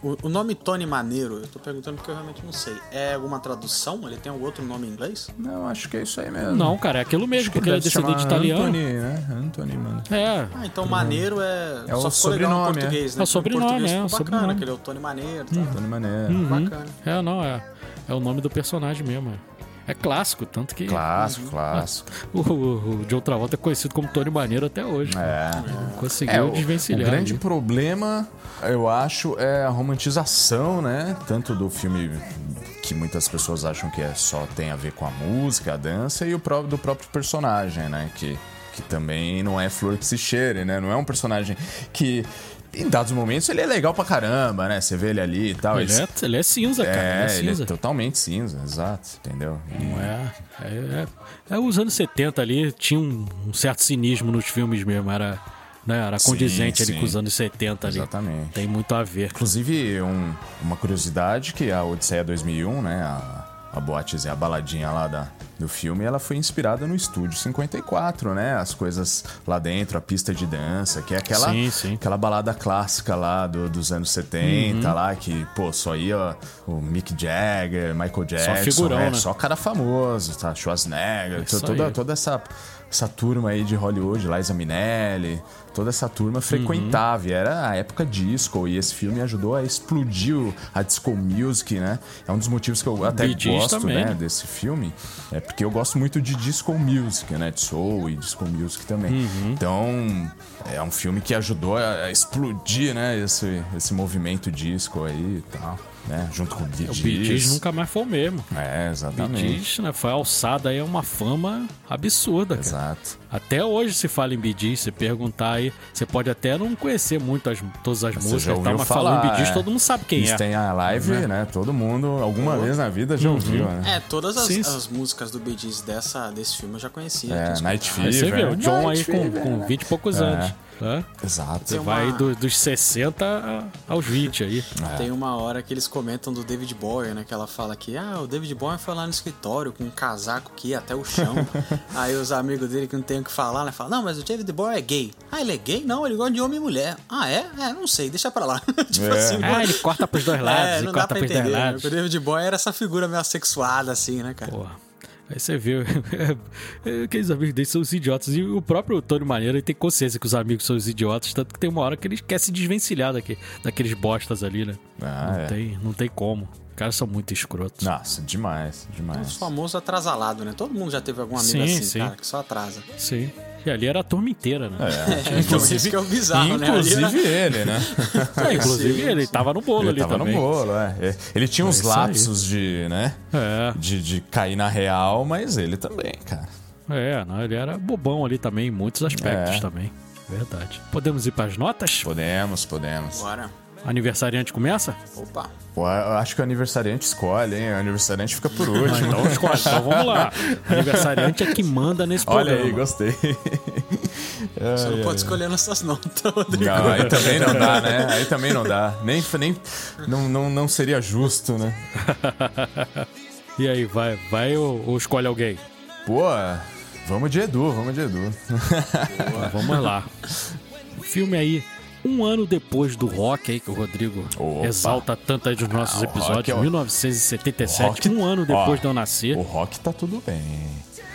Speaker 3: O, o nome Tony Maneiro? Eu tô perguntando porque eu realmente não sei. É alguma tradução? Ele tem algum outro nome em inglês?
Speaker 2: Não, acho que é isso aí mesmo.
Speaker 1: Não, cara, é aquilo mesmo,
Speaker 2: Acho que
Speaker 1: porque ele é descendente italiano.
Speaker 2: Anthony, né? Anthony, mano.
Speaker 3: Ah,
Speaker 1: É,
Speaker 3: então Maneiro é.
Speaker 2: É o sobrenome,
Speaker 3: português,
Speaker 1: é.
Speaker 3: né?
Speaker 1: É o sobrenome,
Speaker 3: Em português
Speaker 1: é, o
Speaker 3: bacana,
Speaker 1: sobrenome.
Speaker 3: que ele é o Tony Maneiro. Tá?
Speaker 2: Tony Maneiro.
Speaker 1: Uhum.
Speaker 3: Bacana.
Speaker 1: É, não, é. É o nome do personagem mesmo. É, é clássico, tanto que
Speaker 2: Clássico, clássico. <laughs>
Speaker 1: o, o, o John Travolta é conhecido como Tony Maneiro até hoje.
Speaker 2: É.
Speaker 1: Conseguiu
Speaker 2: É, o, o
Speaker 1: desvencilhar.
Speaker 2: grande
Speaker 1: ali.
Speaker 2: problema, eu acho, é a romantização, né? Tanto do filme que muitas pessoas acham que é só tem a ver com a música, a dança, e o próprio do próprio personagem, né? Que, que também não é flor que se cheire, né? Não é um personagem que. Em dados momentos ele é legal pra caramba, né? Você vê ele ali e tal.
Speaker 1: Ele
Speaker 2: ele-
Speaker 1: é, ele é cinza, cara.
Speaker 2: é,
Speaker 1: ele é
Speaker 2: ele é
Speaker 1: cinza.
Speaker 2: totalmente cinza, exato, entendeu?
Speaker 1: Não é, é, é, é os anos 70 ali, tinha um, um certo cinismo nos filmes mesmo. Era, né, era
Speaker 2: Sim,
Speaker 1: condizente ali
Speaker 2: sim.
Speaker 1: com os anos 70 ali.
Speaker 2: Exatamente.
Speaker 1: Tem muito a ver.
Speaker 2: Inclusive, um- uma curiosidade que a Odisseia 2001, né, a, a boatezinha, a baladinha lá da, do filme, ela foi inspirada no Estúdio 54, né? As coisas lá dentro, a pista de dança, que é aquela,
Speaker 1: Sim, sim.
Speaker 2: aquela balada clássica lá do- dos anos 70,
Speaker 1: Uhum.
Speaker 2: lá, que, pô, só ia o Mick Jagger, Michael Jackson,
Speaker 1: figurão,
Speaker 2: é,
Speaker 1: né?
Speaker 2: só cara famoso, tá? Schwarzenegger, to- toda,
Speaker 1: aí.
Speaker 2: toda essa, essa turma aí de Hollywood, Liza Minnelli, toda essa turma frequentava, e era a época disco, e esse filme ajudou a explodir a disco music, né? É um dos motivos que eu até
Speaker 1: Bee Gees
Speaker 2: gosto,
Speaker 1: também,
Speaker 2: né, desse filme, é porque eu gosto muito de disco music, né, de soul e disco music também.
Speaker 1: Uhum.
Speaker 2: Então, é um filme que ajudou a a explodir, né, esse, esse movimento disco aí e tal, né, junto com o Bee
Speaker 1: O Bee Gees
Speaker 2: Gees.
Speaker 1: nunca mais foi o mesmo.
Speaker 2: É,
Speaker 1: Bee
Speaker 2: exatamente.
Speaker 1: Gees, né, foi alçada aí a uma fama absurda, cara.
Speaker 2: Exato.
Speaker 1: Até hoje se fala em Bee Gees, se perguntar aí, você pode até não conhecer muito as, todas as
Speaker 2: Você
Speaker 1: músicas e tal, mas
Speaker 2: falar,
Speaker 1: falando em Bee Gees,
Speaker 2: é.
Speaker 1: todo mundo sabe quem
Speaker 2: Eles
Speaker 1: é.
Speaker 2: têm a live, né? Todo mundo, alguma vez na vida, já ouviu, né?
Speaker 3: É, todas as, as músicas do Bee Gees dessa, desse filme eu já conhecia.
Speaker 2: É, Night.
Speaker 1: Aí você
Speaker 2: Fever.
Speaker 1: vê, o John aí
Speaker 2: Night
Speaker 1: com,
Speaker 2: Fever,
Speaker 1: com
Speaker 2: né?
Speaker 1: 20 e poucos
Speaker 2: É.
Speaker 1: anos. Né?
Speaker 2: Exato.
Speaker 1: Você
Speaker 3: Tem
Speaker 1: vai
Speaker 3: uma-
Speaker 1: do- dos 60 a- aos 20 aí.
Speaker 3: Tem uma hora que eles comentam do David Bowie, né? Que ela fala que, ah, o David Bowie foi lá no escritório com um casaco que ia até o chão. <laughs> Aí os amigos dele que não tem o que falar, né? Falam, não, mas o David Bowie é gay. Ah, ele é gay? Não, ele gosta de homem e mulher. Ah, é? É, não sei, deixa pra lá. <laughs> tipo
Speaker 2: É.
Speaker 3: assim,
Speaker 1: Ah, ele corta pros dois <laughs> lados,
Speaker 3: é,
Speaker 1: ele
Speaker 3: não dá
Speaker 1: corta
Speaker 3: pra entender. né? O David Bowie era essa figura meio assexuada, assim, né, cara?
Speaker 1: Porra. Aí você vê, <laughs> aqueles amigos dele são os idiotas. E o próprio Tony Maneiro tem consciência que os amigos são os idiotas, tanto que tem uma hora que ele quer se desvencilhar daqui, daqueles bostas ali, né?
Speaker 2: Ah,
Speaker 1: não,
Speaker 2: é.
Speaker 1: tem, não tem como. Os caras são muito escrotos.
Speaker 2: Nossa, demais,
Speaker 3: Os
Speaker 2: demais.
Speaker 3: famosos atrasalado, né? Todo mundo já teve algum amigo
Speaker 1: Sim,
Speaker 3: assim,
Speaker 1: sim.
Speaker 3: cara, que só atrasa.
Speaker 1: Sim. E ali era a turma inteira, né?
Speaker 2: É,
Speaker 3: Então, isso que é o bizarro, né? Ali
Speaker 2: inclusive
Speaker 3: era-
Speaker 2: ele, né? <laughs>
Speaker 1: É, inclusive
Speaker 3: Sim,
Speaker 1: ele tava no bolo
Speaker 2: Ele
Speaker 1: ali
Speaker 2: tava
Speaker 1: também.
Speaker 2: no bolo, é. É, Ele tinha uns
Speaker 1: isso aí.
Speaker 2: lapsos de, né?
Speaker 1: É,
Speaker 2: De, de cair na real, mas ele também, cara.
Speaker 1: é, não, ele era bobão ali também, em muitos aspectos
Speaker 2: É.
Speaker 1: também. Verdade. Podemos ir pras notas?
Speaker 2: Podemos, podemos.
Speaker 3: Bora.
Speaker 1: Aniversariante começa?
Speaker 3: Opa.
Speaker 2: Pô, eu acho que o aniversariante escolhe, hein? O aniversariante fica por último.
Speaker 1: Então escolhe, então vamos lá. Aniversariante é que manda nesse
Speaker 2: Olha
Speaker 1: programa.
Speaker 2: aí, gostei. <laughs>
Speaker 3: Você não
Speaker 2: Ai,
Speaker 3: pode
Speaker 2: ai.
Speaker 3: escolher nossas notas, Rodrigo.
Speaker 2: Não, aí também não dá, né? Aí também não dá. Nem, nem não, não, não seria justo, né? <laughs>
Speaker 1: E aí, vai, vai ou, ou escolhe alguém?
Speaker 2: Pô, vamos de Edu, vamos de Edu.
Speaker 1: Então, vamos lá. O <laughs> filme aí, um ano depois do rock aí, que o Rodrigo
Speaker 2: Opa.
Speaker 1: exalta tanto aí dos nossos
Speaker 2: Ah, o rock
Speaker 1: episódios,
Speaker 2: é o-
Speaker 1: 1977,
Speaker 2: o rock-
Speaker 1: um ano
Speaker 2: Ó,
Speaker 1: depois de eu nascer.
Speaker 2: O rock tá tudo bem.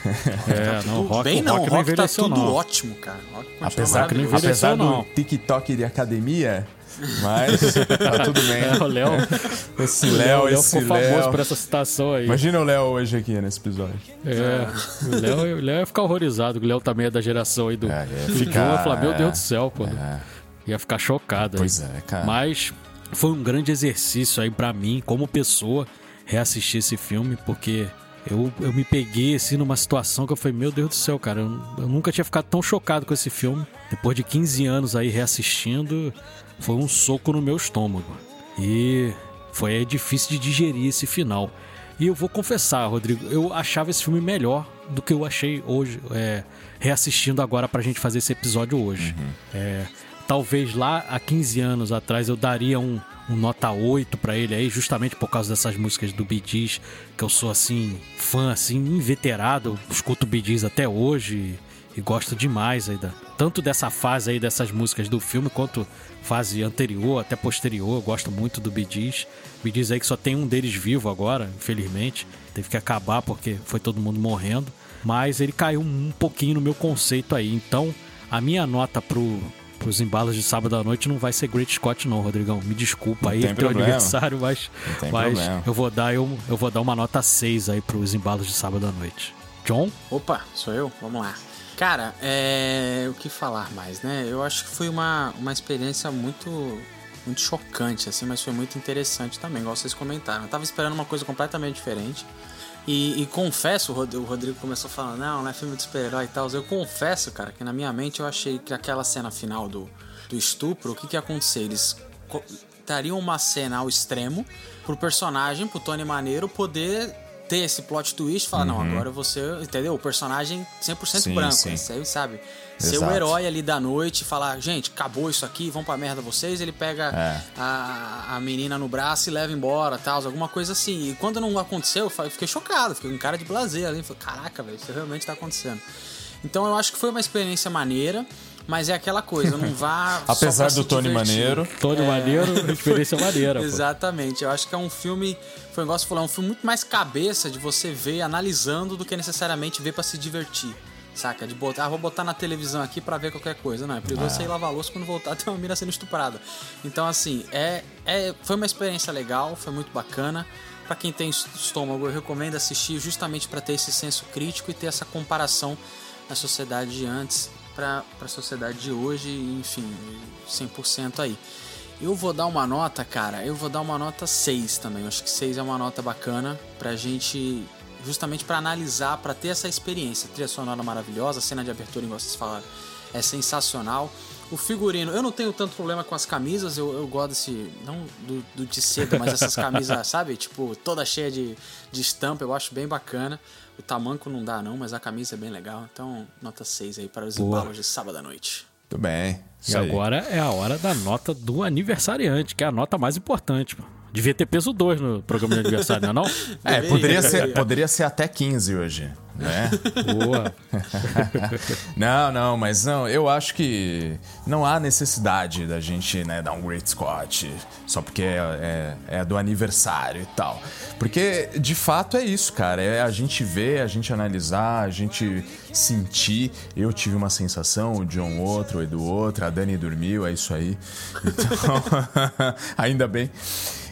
Speaker 1: É, <laughs> não, o rock,
Speaker 3: Bem
Speaker 1: o
Speaker 3: não,
Speaker 1: rock
Speaker 3: o rock tá
Speaker 1: envelheceu,
Speaker 3: tudo
Speaker 1: não.
Speaker 3: ótimo, cara. O rock
Speaker 2: Apesar,
Speaker 1: que não
Speaker 2: apesar do
Speaker 1: não.
Speaker 2: TikTok de academia, <laughs> mas tá tudo bem.
Speaker 1: É, o Léo, <laughs>
Speaker 2: Esse
Speaker 1: o Léo,
Speaker 2: Léo,
Speaker 1: o
Speaker 2: esse
Speaker 1: ficou famoso
Speaker 2: Léo.
Speaker 1: por essa citação aí.
Speaker 2: Imagina o Léo hoje aqui nesse episódio.
Speaker 1: É, o Léo, o Léo ia ficar horrorizado. O Léo também é da geração aí do,
Speaker 2: É, ia
Speaker 1: do
Speaker 2: ficar,
Speaker 1: Joe. Ia falar, meu Deus do céu, pô.
Speaker 2: É.
Speaker 1: Ia ficar chocado. aí.
Speaker 2: Pois é, cara.
Speaker 1: Mas foi um grande exercício aí pra mim, como pessoa, reassistir esse filme, porque eu, eu me peguei assim numa situação que eu falei, meu Deus do céu, cara, eu, eu nunca tinha ficado tão chocado com esse filme. Depois de 15 anos aí reassistindo, foi um soco no meu estômago. E foi aí difícil de digerir esse final. E eu vou confessar, Rodrigo, eu achava esse filme melhor do que eu achei hoje, é, reassistindo agora pra gente fazer esse episódio hoje. É, talvez lá há 15 anos atrás eu daria um, um nota 8 pra ele aí, justamente por causa dessas músicas do Bee que eu sou assim, fã assim, inveterado, escuto Bee até hoje e, gosto demais aí da, tanto dessa fase aí dessas músicas do filme quanto fase anterior, até posterior, eu gosto muito do Bee Gees. Bee aí que só tem um deles vivo agora, infelizmente, teve que acabar porque foi todo mundo morrendo, mas ele caiu um pouquinho no meu conceito aí. Então, a minha nota pro pros embalos de sábado à noite não vai ser Great Scott não, Rodrigão. Me desculpa aí, teu
Speaker 2: problema.
Speaker 1: aniversário, mas, mas
Speaker 2: problema.
Speaker 1: eu vou dar eu, eu vou dar uma nota 6 aí pros embalos de sábado à noite. John?
Speaker 3: Opa, sou eu? Vamos lá. Cara, é... o que falar mais, né? Eu acho que foi uma, uma experiência muito muito chocante, assim, mas foi muito interessante também, igual vocês comentaram. Eu tava esperando uma coisa completamente diferente. E, e confesso, o Rod- o Rodrigo começou falando, não, não é filme de super-herói e tal. Eu confesso, cara, que na minha mente eu achei que aquela cena final do, do estupro, o que que ia acontecer? Eles dariam uma cena ao extremo pro personagem, pro Tony Maneiro, poder ter esse plot twist e falar, não, agora você, entendeu? O personagem 100%
Speaker 2: Uhum. Sim,
Speaker 3: branco,
Speaker 2: sim.
Speaker 3: aí, sabe? Ser
Speaker 2: Exato.
Speaker 3: o herói ali da noite e falar, gente, acabou isso aqui, vão pra merda vocês, ele pega
Speaker 2: É.
Speaker 3: a, a menina no braço e leva embora, tal, alguma coisa assim. E quando não aconteceu, eu fiquei chocado, fiquei com cara de blazer ali, falei, caraca, velho, isso realmente tá acontecendo. Então eu acho que foi uma experiência maneira, mas é aquela coisa, não vá <laughs> só
Speaker 2: Apesar do Tony
Speaker 3: divertir.
Speaker 2: Maneiro.
Speaker 1: Tony Maneiro, experiência maneira, pô.
Speaker 3: Exatamente, eu acho que é um filme, foi um negócio de falar, um filme muito mais cabeça de você ver analisando do que necessariamente ver pra se divertir. Saca? De botar, ah, vou botar na televisão aqui pra ver qualquer coisa. Não, é perigoso você ir lavar a louça quando voltar <laughs> tem uma mina sendo estuprada. Então, assim, é, é, foi uma experiência legal, foi muito bacana. Pra quem tem estômago, eu recomendo assistir justamente pra ter esse senso crítico e ter essa comparação na sociedade de antes pra, pra sociedade de hoje, enfim, 100% aí. Eu vou dar uma nota, cara, eu vou dar uma nota 6 também. Eu acho que 6 é uma nota bacana pra gente justamente pra analisar, pra ter essa experiência. Trilha sonora maravilhosa, cena de abertura, igual vocês falaram, é sensacional. O figurino, eu não tenho tanto problema com as camisas, eu, eu gosto desse. Não do, do de seda, mas essas camisas, <laughs> sabe? Tipo, toda cheia de, de estampa, eu acho bem bacana. O tamanco não dá, não, mas a camisa é bem legal. Então, nota 6 aí para os
Speaker 1: Boa.
Speaker 3: embalos de sábado à noite.
Speaker 2: Tudo bem.
Speaker 1: E
Speaker 2: aí.
Speaker 1: agora é a hora da nota do aniversariante, que é a nota mais importante. pô. Devia ter peso 2 no programa de aniversário, não é não? <laughs>
Speaker 2: É, poderia ser, poderia ser até 15 hoje, né? <laughs>
Speaker 1: Boa. <laughs>
Speaker 2: não, não, mas não, eu acho que não há necessidade da gente né, dar um Great Scott só porque é, é, é do aniversário e tal. Porque de fato é isso, cara. É a gente ver, a gente analisar, a gente sentir. Eu tive uma sensação, o John outro, o Edu outro, a Dani dormiu, é isso aí. Então, <laughs> ainda bem.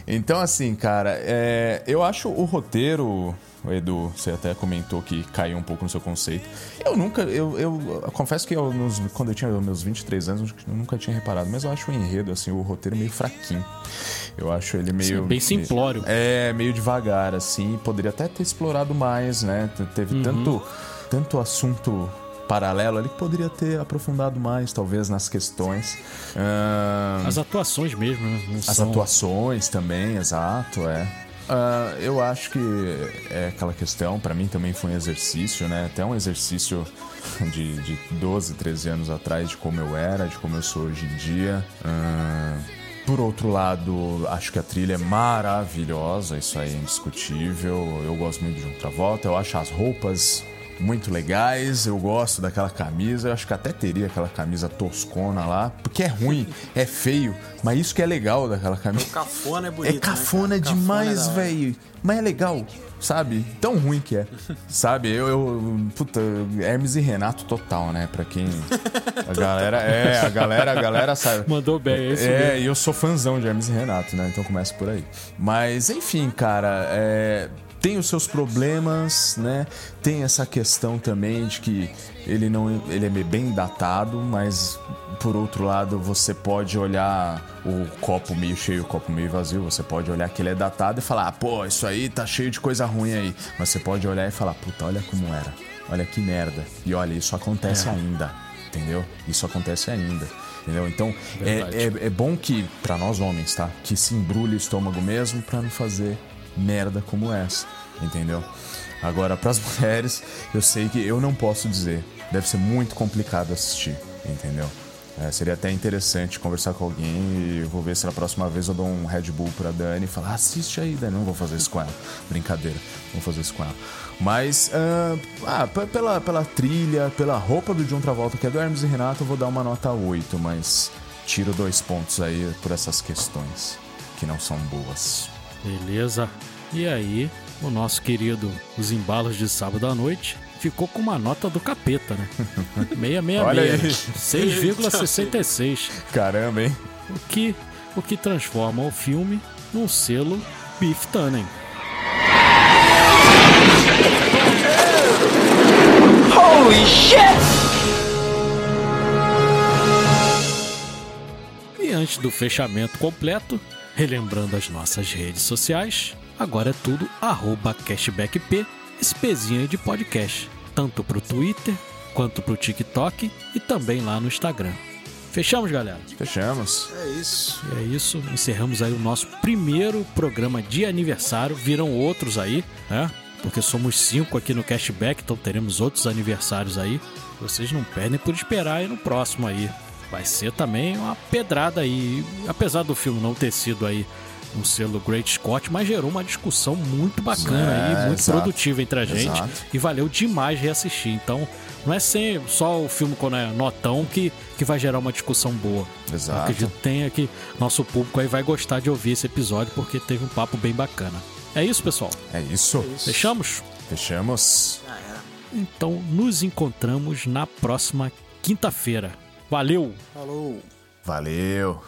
Speaker 2: Então, assim, cara, é, eu acho o roteiro. O Edu, você até comentou que caiu um pouco no seu conceito. Eu nunca, eu, eu, eu confesso que eu, nos- quando eu tinha meus 23 anos, eu nunca tinha reparado, mas eu acho o enredo, assim, o roteiro meio fraquinho. Eu acho ele meio.
Speaker 1: bem simplório.
Speaker 2: É, meio devagar, assim. Poderia até ter explorado mais, né? Te- Teve
Speaker 1: Uhum.
Speaker 2: tanto, tanto assunto paralelo ali que poderia ter aprofundado mais, talvez, nas questões. Ahn,
Speaker 1: As atuações mesmo, né?
Speaker 2: As
Speaker 1: são-
Speaker 2: atuações também, exato, é. Ah, eu acho que é aquela questão, pra mim também foi um exercício, né? Até um exercício de, de 12, 13 anos atrás, de como eu era, de como eu sou hoje em dia. Ah, por outro lado, acho que a trilha é maravilhosa, isso aí é indiscutível. Eu gosto muito de John Travolta, eu acho as roupas muito legais, eu gosto daquela camisa, eu acho que até teria aquela camisa toscona lá, porque é ruim, é feio, mas isso que é legal daquela camisa.
Speaker 3: Cafona é bonito.
Speaker 2: É cafona
Speaker 3: né,
Speaker 2: demais,
Speaker 3: é
Speaker 2: velho. Mas é legal, sabe? Tão ruim que é. sabe? Eu, eu. Puta, Hermes e Renato total, né? Pra quem. <laughs> A galera. É, a galera, a galera sabe.
Speaker 1: Mandou bem, é isso
Speaker 2: É,
Speaker 1: mesmo.
Speaker 2: e eu sou fãzão de Hermes e Renato, né? Então começa por aí. Mas, enfim, cara, é, tem os seus problemas, né? Tem essa questão também de que ele não ele é bem datado, mas por outro lado você pode olhar o copo meio cheio, o copo meio vazio, você pode olhar que ele é datado e falar, ah, pô, isso aí tá cheio de coisa ruim aí. Mas você pode olhar e falar, puta, olha como era. Olha que merda. E olha, isso acontece ainda. Entendeu? Isso acontece ainda. Entendeu? Então, é, é, é bom que, pra nós homens, tá? Que se embrulhe o estômago mesmo pra não fazer merda como essa. Entendeu? Agora, pras <laughs> mulheres, eu sei que eu não posso dizer. Deve ser muito complicado assistir. Entendeu? É, seria até interessante conversar com alguém e vou ver se na próxima vez eu dou um Red Bull pra Dani e falar, "Ah, assiste aí, Dani. Não vou fazer isso com ela. Brincadeira. Vou fazer isso com ela. Mas, ah, ah, p- pela, pela trilha, pela roupa do John Travolta, que é do Hermes e Renato, eu vou dar uma nota 8, mas tiro dois pontos aí por essas questões que não são boas.
Speaker 1: Beleza. E aí, o nosso querido Os Embalos de Sábado à Noite ficou com uma nota do capeta, né? <laughs> 666,
Speaker 2: Olha aí.
Speaker 1: né? 6,66.
Speaker 2: Caramba, hein?
Speaker 1: O que, o que transforma o filme num selo Beef Tannen. E antes do fechamento completo, relembrando as nossas redes sociais, agora é tudo arroba cashbackp, aí de podcast, tanto pro Twitter quanto pro TikTok e também lá no Instagram. Fechamos, galera?
Speaker 2: Fechamos.
Speaker 3: É isso.
Speaker 1: E é isso, encerramos aí o nosso primeiro programa de aniversário. Virão outros aí, né? Porque somos cinco aqui no Cashback, então teremos outros aniversários aí. Vocês não perdem por esperar aí no próximo aí. Vai ser também uma pedrada aí. Apesar do filme não ter sido aí um selo Great Scott, mas gerou uma discussão muito bacana
Speaker 2: É,
Speaker 1: aí, muito
Speaker 2: exato.
Speaker 1: produtiva entre a gente.
Speaker 2: Exato.
Speaker 1: E valeu demais reassistir. Então, não é sem, só o filme quando é notão que, que vai gerar uma discussão boa.
Speaker 2: Exato.
Speaker 1: Eu acredito que tenha que nosso público aí vai gostar de ouvir esse episódio porque teve um papo bem bacana. É isso, pessoal.
Speaker 2: É isso.
Speaker 1: Fechamos?
Speaker 2: Fechamos.
Speaker 3: Já era.
Speaker 1: Então nos encontramos na próxima quinta-feira. Valeu!
Speaker 3: Falou.
Speaker 2: Valeu.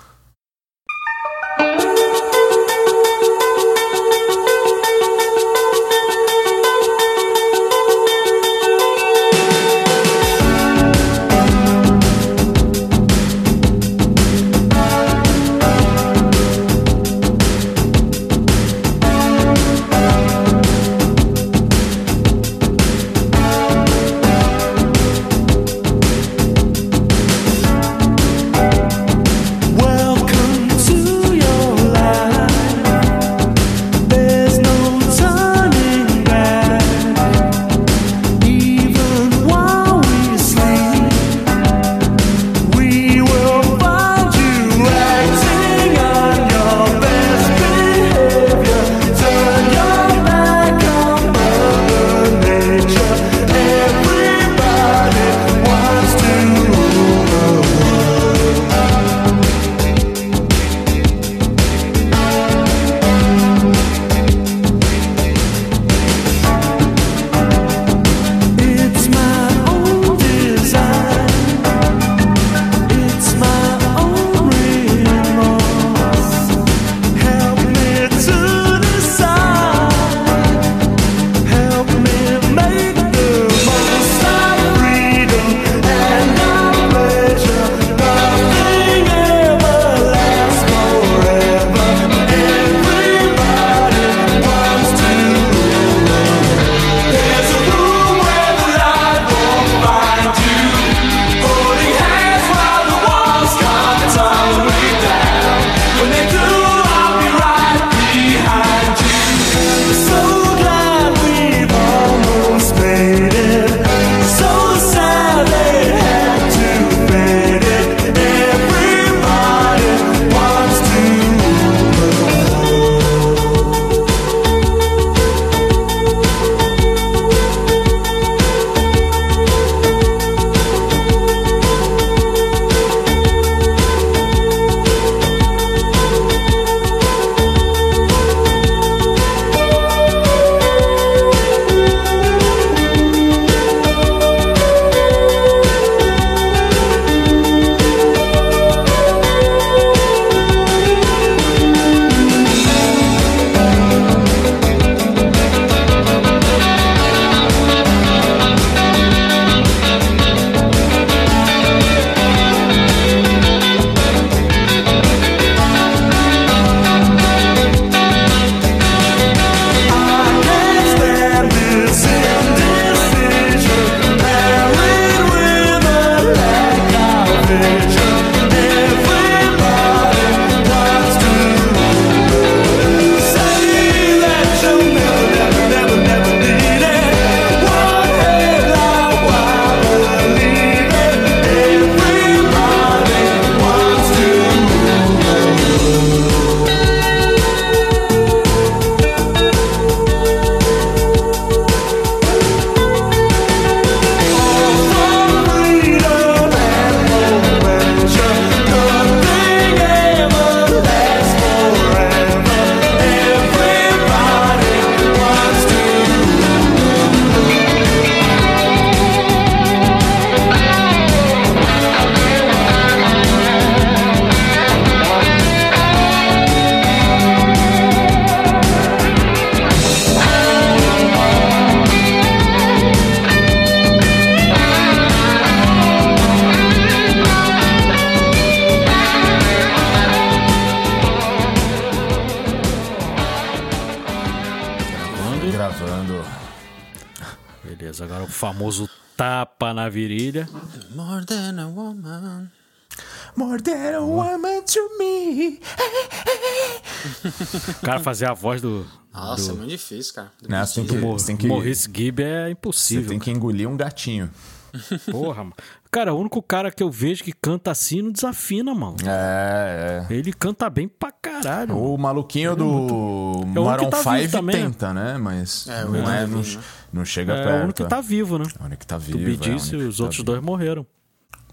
Speaker 1: Cara fazer a voz do,
Speaker 3: Nossa, é muito difícil, cara. Do
Speaker 2: Não, você tem que, você tem que,
Speaker 1: Maurice Gibb é
Speaker 2: você
Speaker 1: impossível.
Speaker 2: tem que engolir um gatinho. <laughs>
Speaker 1: Porra, mano. Cara, o único cara que eu vejo que canta assim não desafina, mano.
Speaker 2: É, é.
Speaker 1: Ele canta bem pra caralho.
Speaker 2: O maluquinho do
Speaker 1: É o único
Speaker 2: Maroon
Speaker 1: que tá vivo
Speaker 2: 5
Speaker 1: também, né?
Speaker 2: tenta, né? Mas
Speaker 3: É,
Speaker 2: não, é,
Speaker 3: Davi,
Speaker 2: não,
Speaker 3: né?
Speaker 2: não chega
Speaker 1: É
Speaker 2: perto.
Speaker 1: o único que tá vivo, né?
Speaker 2: É o único que tá vivo.
Speaker 1: Bee
Speaker 2: é o
Speaker 1: Gees e
Speaker 2: único
Speaker 1: os outros
Speaker 2: tá
Speaker 1: dois morreram.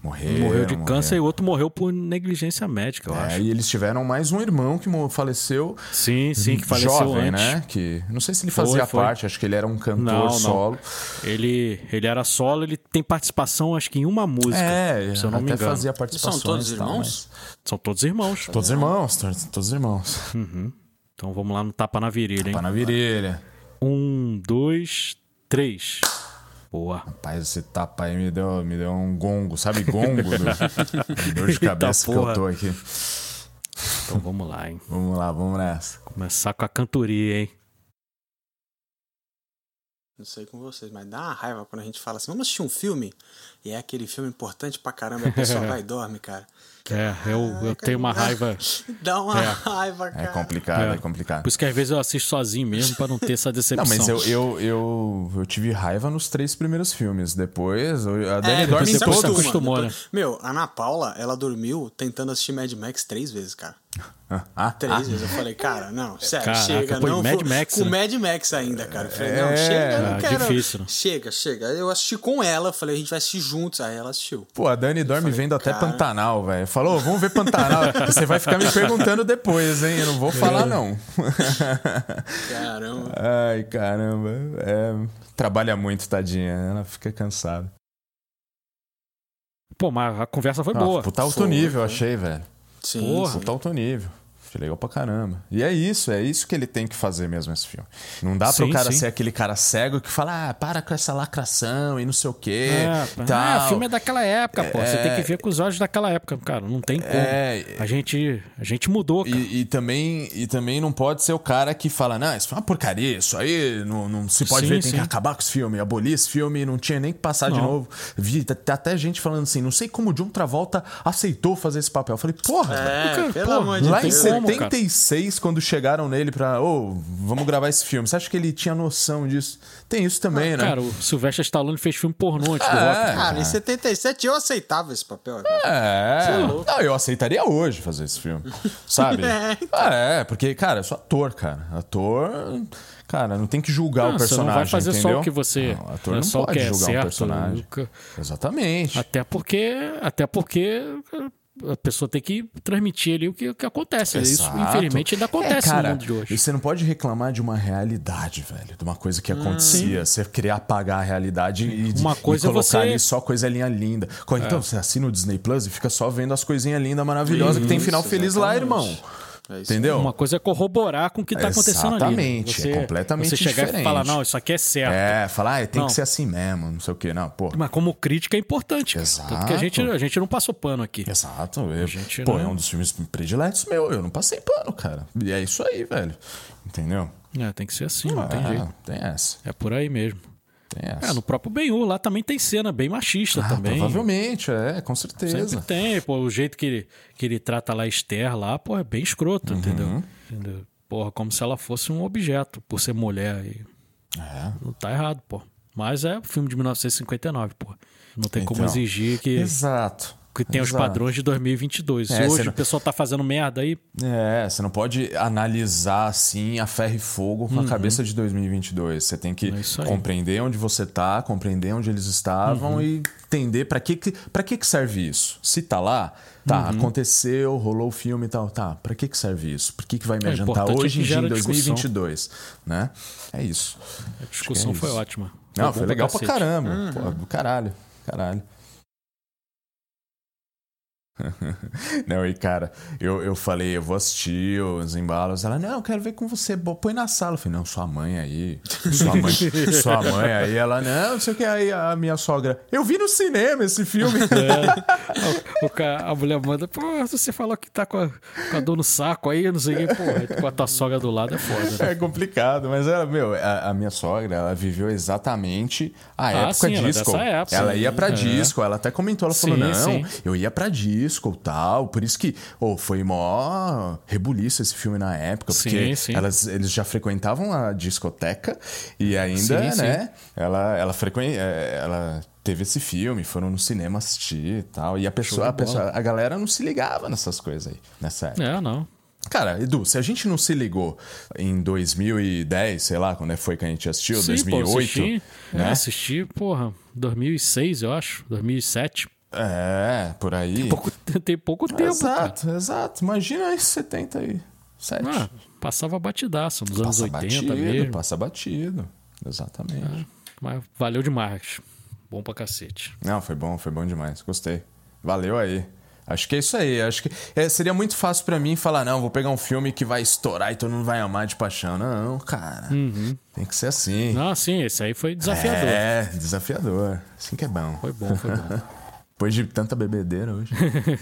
Speaker 2: Morreram,
Speaker 1: Um morreu de
Speaker 2: morreram.
Speaker 1: câncer e o outro morreu por negligência médica, eu
Speaker 2: É,
Speaker 1: acho.
Speaker 2: e eles tiveram mais um irmão que faleceu
Speaker 1: Sim, sim, que faleceu
Speaker 2: jovem,
Speaker 1: antes.
Speaker 2: né? Que não sei se ele fazia
Speaker 1: foi.
Speaker 2: parte, acho que ele era um cantor
Speaker 1: Não, não.
Speaker 2: solo.
Speaker 1: Ele, ele era solo, ele tem participação, acho que em uma música.
Speaker 2: É,
Speaker 1: se eu não me
Speaker 2: até
Speaker 1: engano.
Speaker 2: fazia participações.
Speaker 3: São todos
Speaker 2: e tal,
Speaker 3: irmãos?
Speaker 1: São todos irmãos.
Speaker 2: Todos irmãos, todos, todos irmãos.
Speaker 1: Então vamos lá no tapa na virilha, hein?
Speaker 2: Tá na virilha.
Speaker 1: Um, dois, três. Boa.
Speaker 2: Rapaz, esse tapa aí me deu, me deu um gongo, sabe gongo? Do, <laughs> dor de cabeça que eu tô aqui.
Speaker 1: Então vamos lá, hein?
Speaker 2: Vamos lá, vamos nessa.
Speaker 1: Começar com a cantoria, hein?
Speaker 3: Não sei com vocês, mas dá uma raiva quando a gente fala assim, vamos assistir um filme, e é aquele filme importante pra caramba, a pessoa <laughs> vai e dorme, cara.
Speaker 1: É, eu, eu tenho uma raiva. <laughs>
Speaker 3: Dá uma
Speaker 1: É.
Speaker 3: raiva,
Speaker 2: É
Speaker 3: cara.
Speaker 2: complicado, é,
Speaker 1: É.
Speaker 2: complicado.
Speaker 1: Por isso que às vezes eu assisto sozinho mesmo pra não ter essa decepção.
Speaker 2: Não, mas eu, eu, eu, eu tive raiva nos três primeiros filmes. Depois, eu- a Dani
Speaker 3: É,
Speaker 2: dorme
Speaker 1: depois
Speaker 2: todos.
Speaker 1: acostuma. acostumou,
Speaker 3: depois-
Speaker 1: né?
Speaker 3: Meu, a Ana Paula, ela dormiu tentando assistir Mad Max três vezes, cara.
Speaker 2: Ah,
Speaker 3: Três
Speaker 2: ah,
Speaker 3: vezes. Eu falei, cara, não, sério,
Speaker 1: Caraca,
Speaker 3: chega.
Speaker 1: pô,
Speaker 3: não,
Speaker 1: Mad
Speaker 3: vou-
Speaker 1: Max,
Speaker 3: Com
Speaker 1: né?
Speaker 3: Mad Max ainda, cara. Eu falei, não,
Speaker 2: É,
Speaker 3: chega, eu não
Speaker 1: ah,
Speaker 3: quero.
Speaker 1: difícil, né?
Speaker 3: Chega, chega. Eu assisti com ela, falei, a gente vai assistir juntos. Aí ela assistiu.
Speaker 2: Pô, a Dani dorme
Speaker 3: falei,
Speaker 2: vendo até
Speaker 3: cara.
Speaker 2: Pantanal, velho. Falou, vamos ver Pantanal. <laughs> Você vai ficar me perguntando depois, hein? Eu não vou falar, não.
Speaker 3: Caramba.
Speaker 2: Ai, caramba. É, trabalha muito, tadinha. Ela fica cansada.
Speaker 1: Pô, mas a conversa foi
Speaker 2: Ah,
Speaker 1: boa.
Speaker 2: puta alto
Speaker 3: Foi,
Speaker 2: nível,
Speaker 3: foi.
Speaker 2: achei, velho.
Speaker 3: Sim,
Speaker 1: Porra.
Speaker 3: sim.
Speaker 2: Alto nível. Achei legal pra caramba. E é isso, é isso que ele tem que fazer mesmo, esse filme. Não dá pro
Speaker 1: Sim,
Speaker 2: cara
Speaker 1: sim.
Speaker 2: ser aquele cara cego que fala, ah, para com essa lacração e não sei o quê.
Speaker 1: É, ah,
Speaker 2: tal.
Speaker 1: o filme é daquela época, pô. Você tem que ver com os olhos daquela época, cara. Não tem como.
Speaker 2: É.
Speaker 1: A gente, a gente mudou, cara.
Speaker 2: E, e também, e também não pode ser o cara que fala, não, isso é uma porcaria, isso aí não, não se pode
Speaker 1: Sim,
Speaker 2: ver, tem
Speaker 1: sim.
Speaker 2: que acabar com esse filme, abolir esse filme, não tinha nem que passar de
Speaker 1: Não.
Speaker 2: novo. Vi tá- tá até gente falando assim, não sei como o John Travolta aceitou fazer esse papel. Eu falei, porra.
Speaker 3: É,
Speaker 1: Cara,
Speaker 3: pelo
Speaker 1: pô,
Speaker 3: amor de
Speaker 2: Lá em
Speaker 1: Como, cara.
Speaker 2: 76, quando chegaram nele pra, ô, vamos gravar esse filme, você acha que ele tinha noção disso? Tem isso também, né?
Speaker 1: Cara, o Sylvester Stallone fez filme pornô antes do
Speaker 2: É.
Speaker 1: rock.
Speaker 3: Cara, em 77 eu aceitava esse papel.
Speaker 2: É, não, eu aceitaria hoje fazer esse filme, <laughs> sabe?
Speaker 3: É,
Speaker 2: Ah, é, porque, cara, eu sou ator, cara. Ator, cara, não tem que julgar
Speaker 1: Ah,
Speaker 2: o
Speaker 1: você
Speaker 2: personagem,
Speaker 1: não vai fazer
Speaker 2: entendeu?
Speaker 1: só o que você.
Speaker 2: Não, o ator
Speaker 1: não
Speaker 2: não,
Speaker 1: é só o
Speaker 2: pode
Speaker 1: que é
Speaker 2: julgar
Speaker 1: certo.
Speaker 2: um personagem.
Speaker 1: nunca-
Speaker 2: Exatamente.
Speaker 1: Até porque. Até porque. A pessoa tem que transmitir ali o que, o que acontece. Isso,
Speaker 2: Exato.
Speaker 1: infelizmente, ainda acontece
Speaker 2: É, cara,
Speaker 1: no mundo de hoje.
Speaker 2: E você não pode reclamar de uma realidade, velho. De uma coisa
Speaker 1: Hum,
Speaker 2: que acontecia. Você querer apagar a realidade e,
Speaker 1: Uma
Speaker 2: e
Speaker 1: coisa é
Speaker 2: colocar
Speaker 1: você-
Speaker 2: ali só coisa linha linda. Co- Então, você assina o Disney Plus e fica só vendo as coisinhas lindas, maravilhosas, que tem final
Speaker 3: Isso,
Speaker 2: feliz lá,
Speaker 3: exatamente.
Speaker 2: irmão.
Speaker 3: É.
Speaker 2: Entendeu?
Speaker 1: Uma coisa é corroborar com o que está acontecendo ali. né?
Speaker 2: Exatamente, é completamente
Speaker 1: Você chegar
Speaker 2: diferente.
Speaker 1: e falar, não, isso aqui é certo.
Speaker 2: É, falar, ah, tem
Speaker 1: Não.
Speaker 2: que ser assim mesmo, não sei o quê. Não, pô.
Speaker 1: Mas como crítica é importante.
Speaker 2: Exato.
Speaker 1: Tanto que a gente, a gente não passou pano aqui.
Speaker 2: Exato. Eu,
Speaker 1: gente
Speaker 2: pô,
Speaker 1: não-
Speaker 2: é um dos filmes prediletos meu. Eu não passei pano, cara. E é isso aí, velho. Entendeu?
Speaker 1: É, tem que ser assim, não tem
Speaker 2: é,
Speaker 1: jeito.
Speaker 2: tem essa.
Speaker 1: É por aí mesmo. É, no próprio Ben-Hur lá também tem cena bem machista
Speaker 2: Ah,
Speaker 1: também.
Speaker 2: Provavelmente, é, com
Speaker 1: Sempre
Speaker 2: certeza.
Speaker 1: tem, pô, o jeito que ele, que ele trata lá a Esther lá, pô, é bem escroto,
Speaker 2: Uhum.
Speaker 1: entendeu? entendeu? Porra, como se ela fosse um objeto, por ser mulher. E
Speaker 2: É.
Speaker 1: não tá errado, pô. Mas é filme de 1959, pô. Não tem como
Speaker 2: Então.
Speaker 1: exigir que,
Speaker 2: Exato.
Speaker 1: Que os
Speaker 2: Exato.
Speaker 1: padrões de 2022.
Speaker 2: É,
Speaker 1: hoje
Speaker 2: não-
Speaker 1: o pessoal tá fazendo merda aí,
Speaker 2: É, você não pode analisar assim a ferro e fogo com a cabeça de 2022. Você tem que
Speaker 1: Uhum. É
Speaker 2: compreender onde você tá, compreender onde eles estavam
Speaker 1: Uhum.
Speaker 2: e entender pra que que, pra que que serve isso. Se tá lá, tá,
Speaker 1: Uhum.
Speaker 2: aconteceu, rolou o filme e tal, tá, pra que que serve isso? Por que que vai me
Speaker 1: É,
Speaker 2: adiantar hoje em dia, em
Speaker 1: gera discussão.
Speaker 2: 2022, né? É isso.
Speaker 1: a discussão
Speaker 2: é
Speaker 1: foi
Speaker 2: isso.
Speaker 1: ótima.
Speaker 2: Não, foi legal pra caramba.
Speaker 3: Uhum.
Speaker 2: Pô, do caralho, caralho. <laughs> não, e cara, eu, eu falei, eu vou assistir os embalos. Ela, não, eu quero ver com você. Põe na sala. Eu falei, não, sua mãe aí. Sua mãe, <laughs> sua mãe aí. Ela, não, não sei o que. Aí a minha sogra, eu vi no cinema esse filme. <laughs>
Speaker 1: O, o ca- a mulher manda, pô, você falou que tá com a, com a dor no saco aí, não sei o que, pô, com a tua sogra do lado é foda, né?
Speaker 2: É complicado, mas ela, meu, a, a minha sogra, ela viveu exatamente a
Speaker 1: Ah,
Speaker 2: época
Speaker 1: sim, ela é
Speaker 2: disco.
Speaker 1: dessa época.
Speaker 2: ela ia pra
Speaker 1: É.
Speaker 2: disco, ela até comentou, ela falou,
Speaker 1: Sim,
Speaker 2: não,
Speaker 1: sim.
Speaker 2: eu ia pra disco tal, por isso que, oh, foi mó rebuliço esse filme na época,
Speaker 1: Sim,
Speaker 2: porque
Speaker 1: sim.
Speaker 2: Elas, eles já frequentavam a discoteca e ainda,
Speaker 1: Sim, sim.
Speaker 2: né, ela, ela, frequen, eh, ela teve esse filme, foram no cinema assistir e tal, e a pessoa, a, pessoa, a galera não se ligava nessas coisas aí, nessa época.
Speaker 1: É, não.
Speaker 2: Cara, Edu, se a gente não se ligou em 2010, sei lá, quando é foi que a gente assistiu,
Speaker 1: Sim,
Speaker 2: 2008,
Speaker 1: pô, assisti,
Speaker 2: né?
Speaker 1: é, assisti, porra, 2006, eu acho, 2007.
Speaker 2: É, por aí.
Speaker 1: Pouco, tem pouco tempo, cara.
Speaker 2: exato, exato. Imagina aí 77.
Speaker 1: Ah, passava batidaço, nos anos
Speaker 2: passa
Speaker 1: 80
Speaker 2: batido,
Speaker 1: mesmo.
Speaker 2: passa batido. Exatamente.
Speaker 1: Mas valeu demais. Bom pra cacete.
Speaker 2: Não, foi bom, foi bom demais. Gostei. Valeu aí. Acho que é isso aí. Acho que é, seria muito fácil pra mim falar, não, vou pegar um filme que vai estourar e todo mundo vai amar de paixão. Não, cara. Tem que ser assim.
Speaker 1: Não, sim, esse aí foi desafiador.
Speaker 2: É, desafiador. Assim que é bom.
Speaker 1: Foi bom, foi bom. <laughs>
Speaker 2: Depois de tanta bebedeira hoje.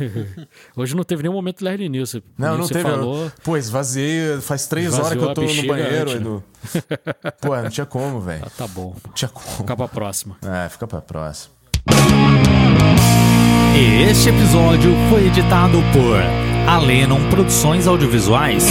Speaker 2: <laughs>
Speaker 1: Hoje não teve nenhum momento Larry News. Você,
Speaker 2: Não,
Speaker 1: nem
Speaker 2: não
Speaker 1: você
Speaker 2: teve.
Speaker 1: falou.
Speaker 2: Pô, esvaziei. Faz três
Speaker 1: Esvaziou
Speaker 2: horas que eu
Speaker 1: a
Speaker 2: tô no banheiro,
Speaker 1: antes, né?
Speaker 2: Edu. <laughs> Pô, não tinha como, velho.
Speaker 1: Ah, tá bom.
Speaker 2: Não tinha como.
Speaker 1: Fica pra próxima.
Speaker 2: É, fica pra próxima.
Speaker 4: Este episódio foi editado por Alenon Produções Audiovisuais.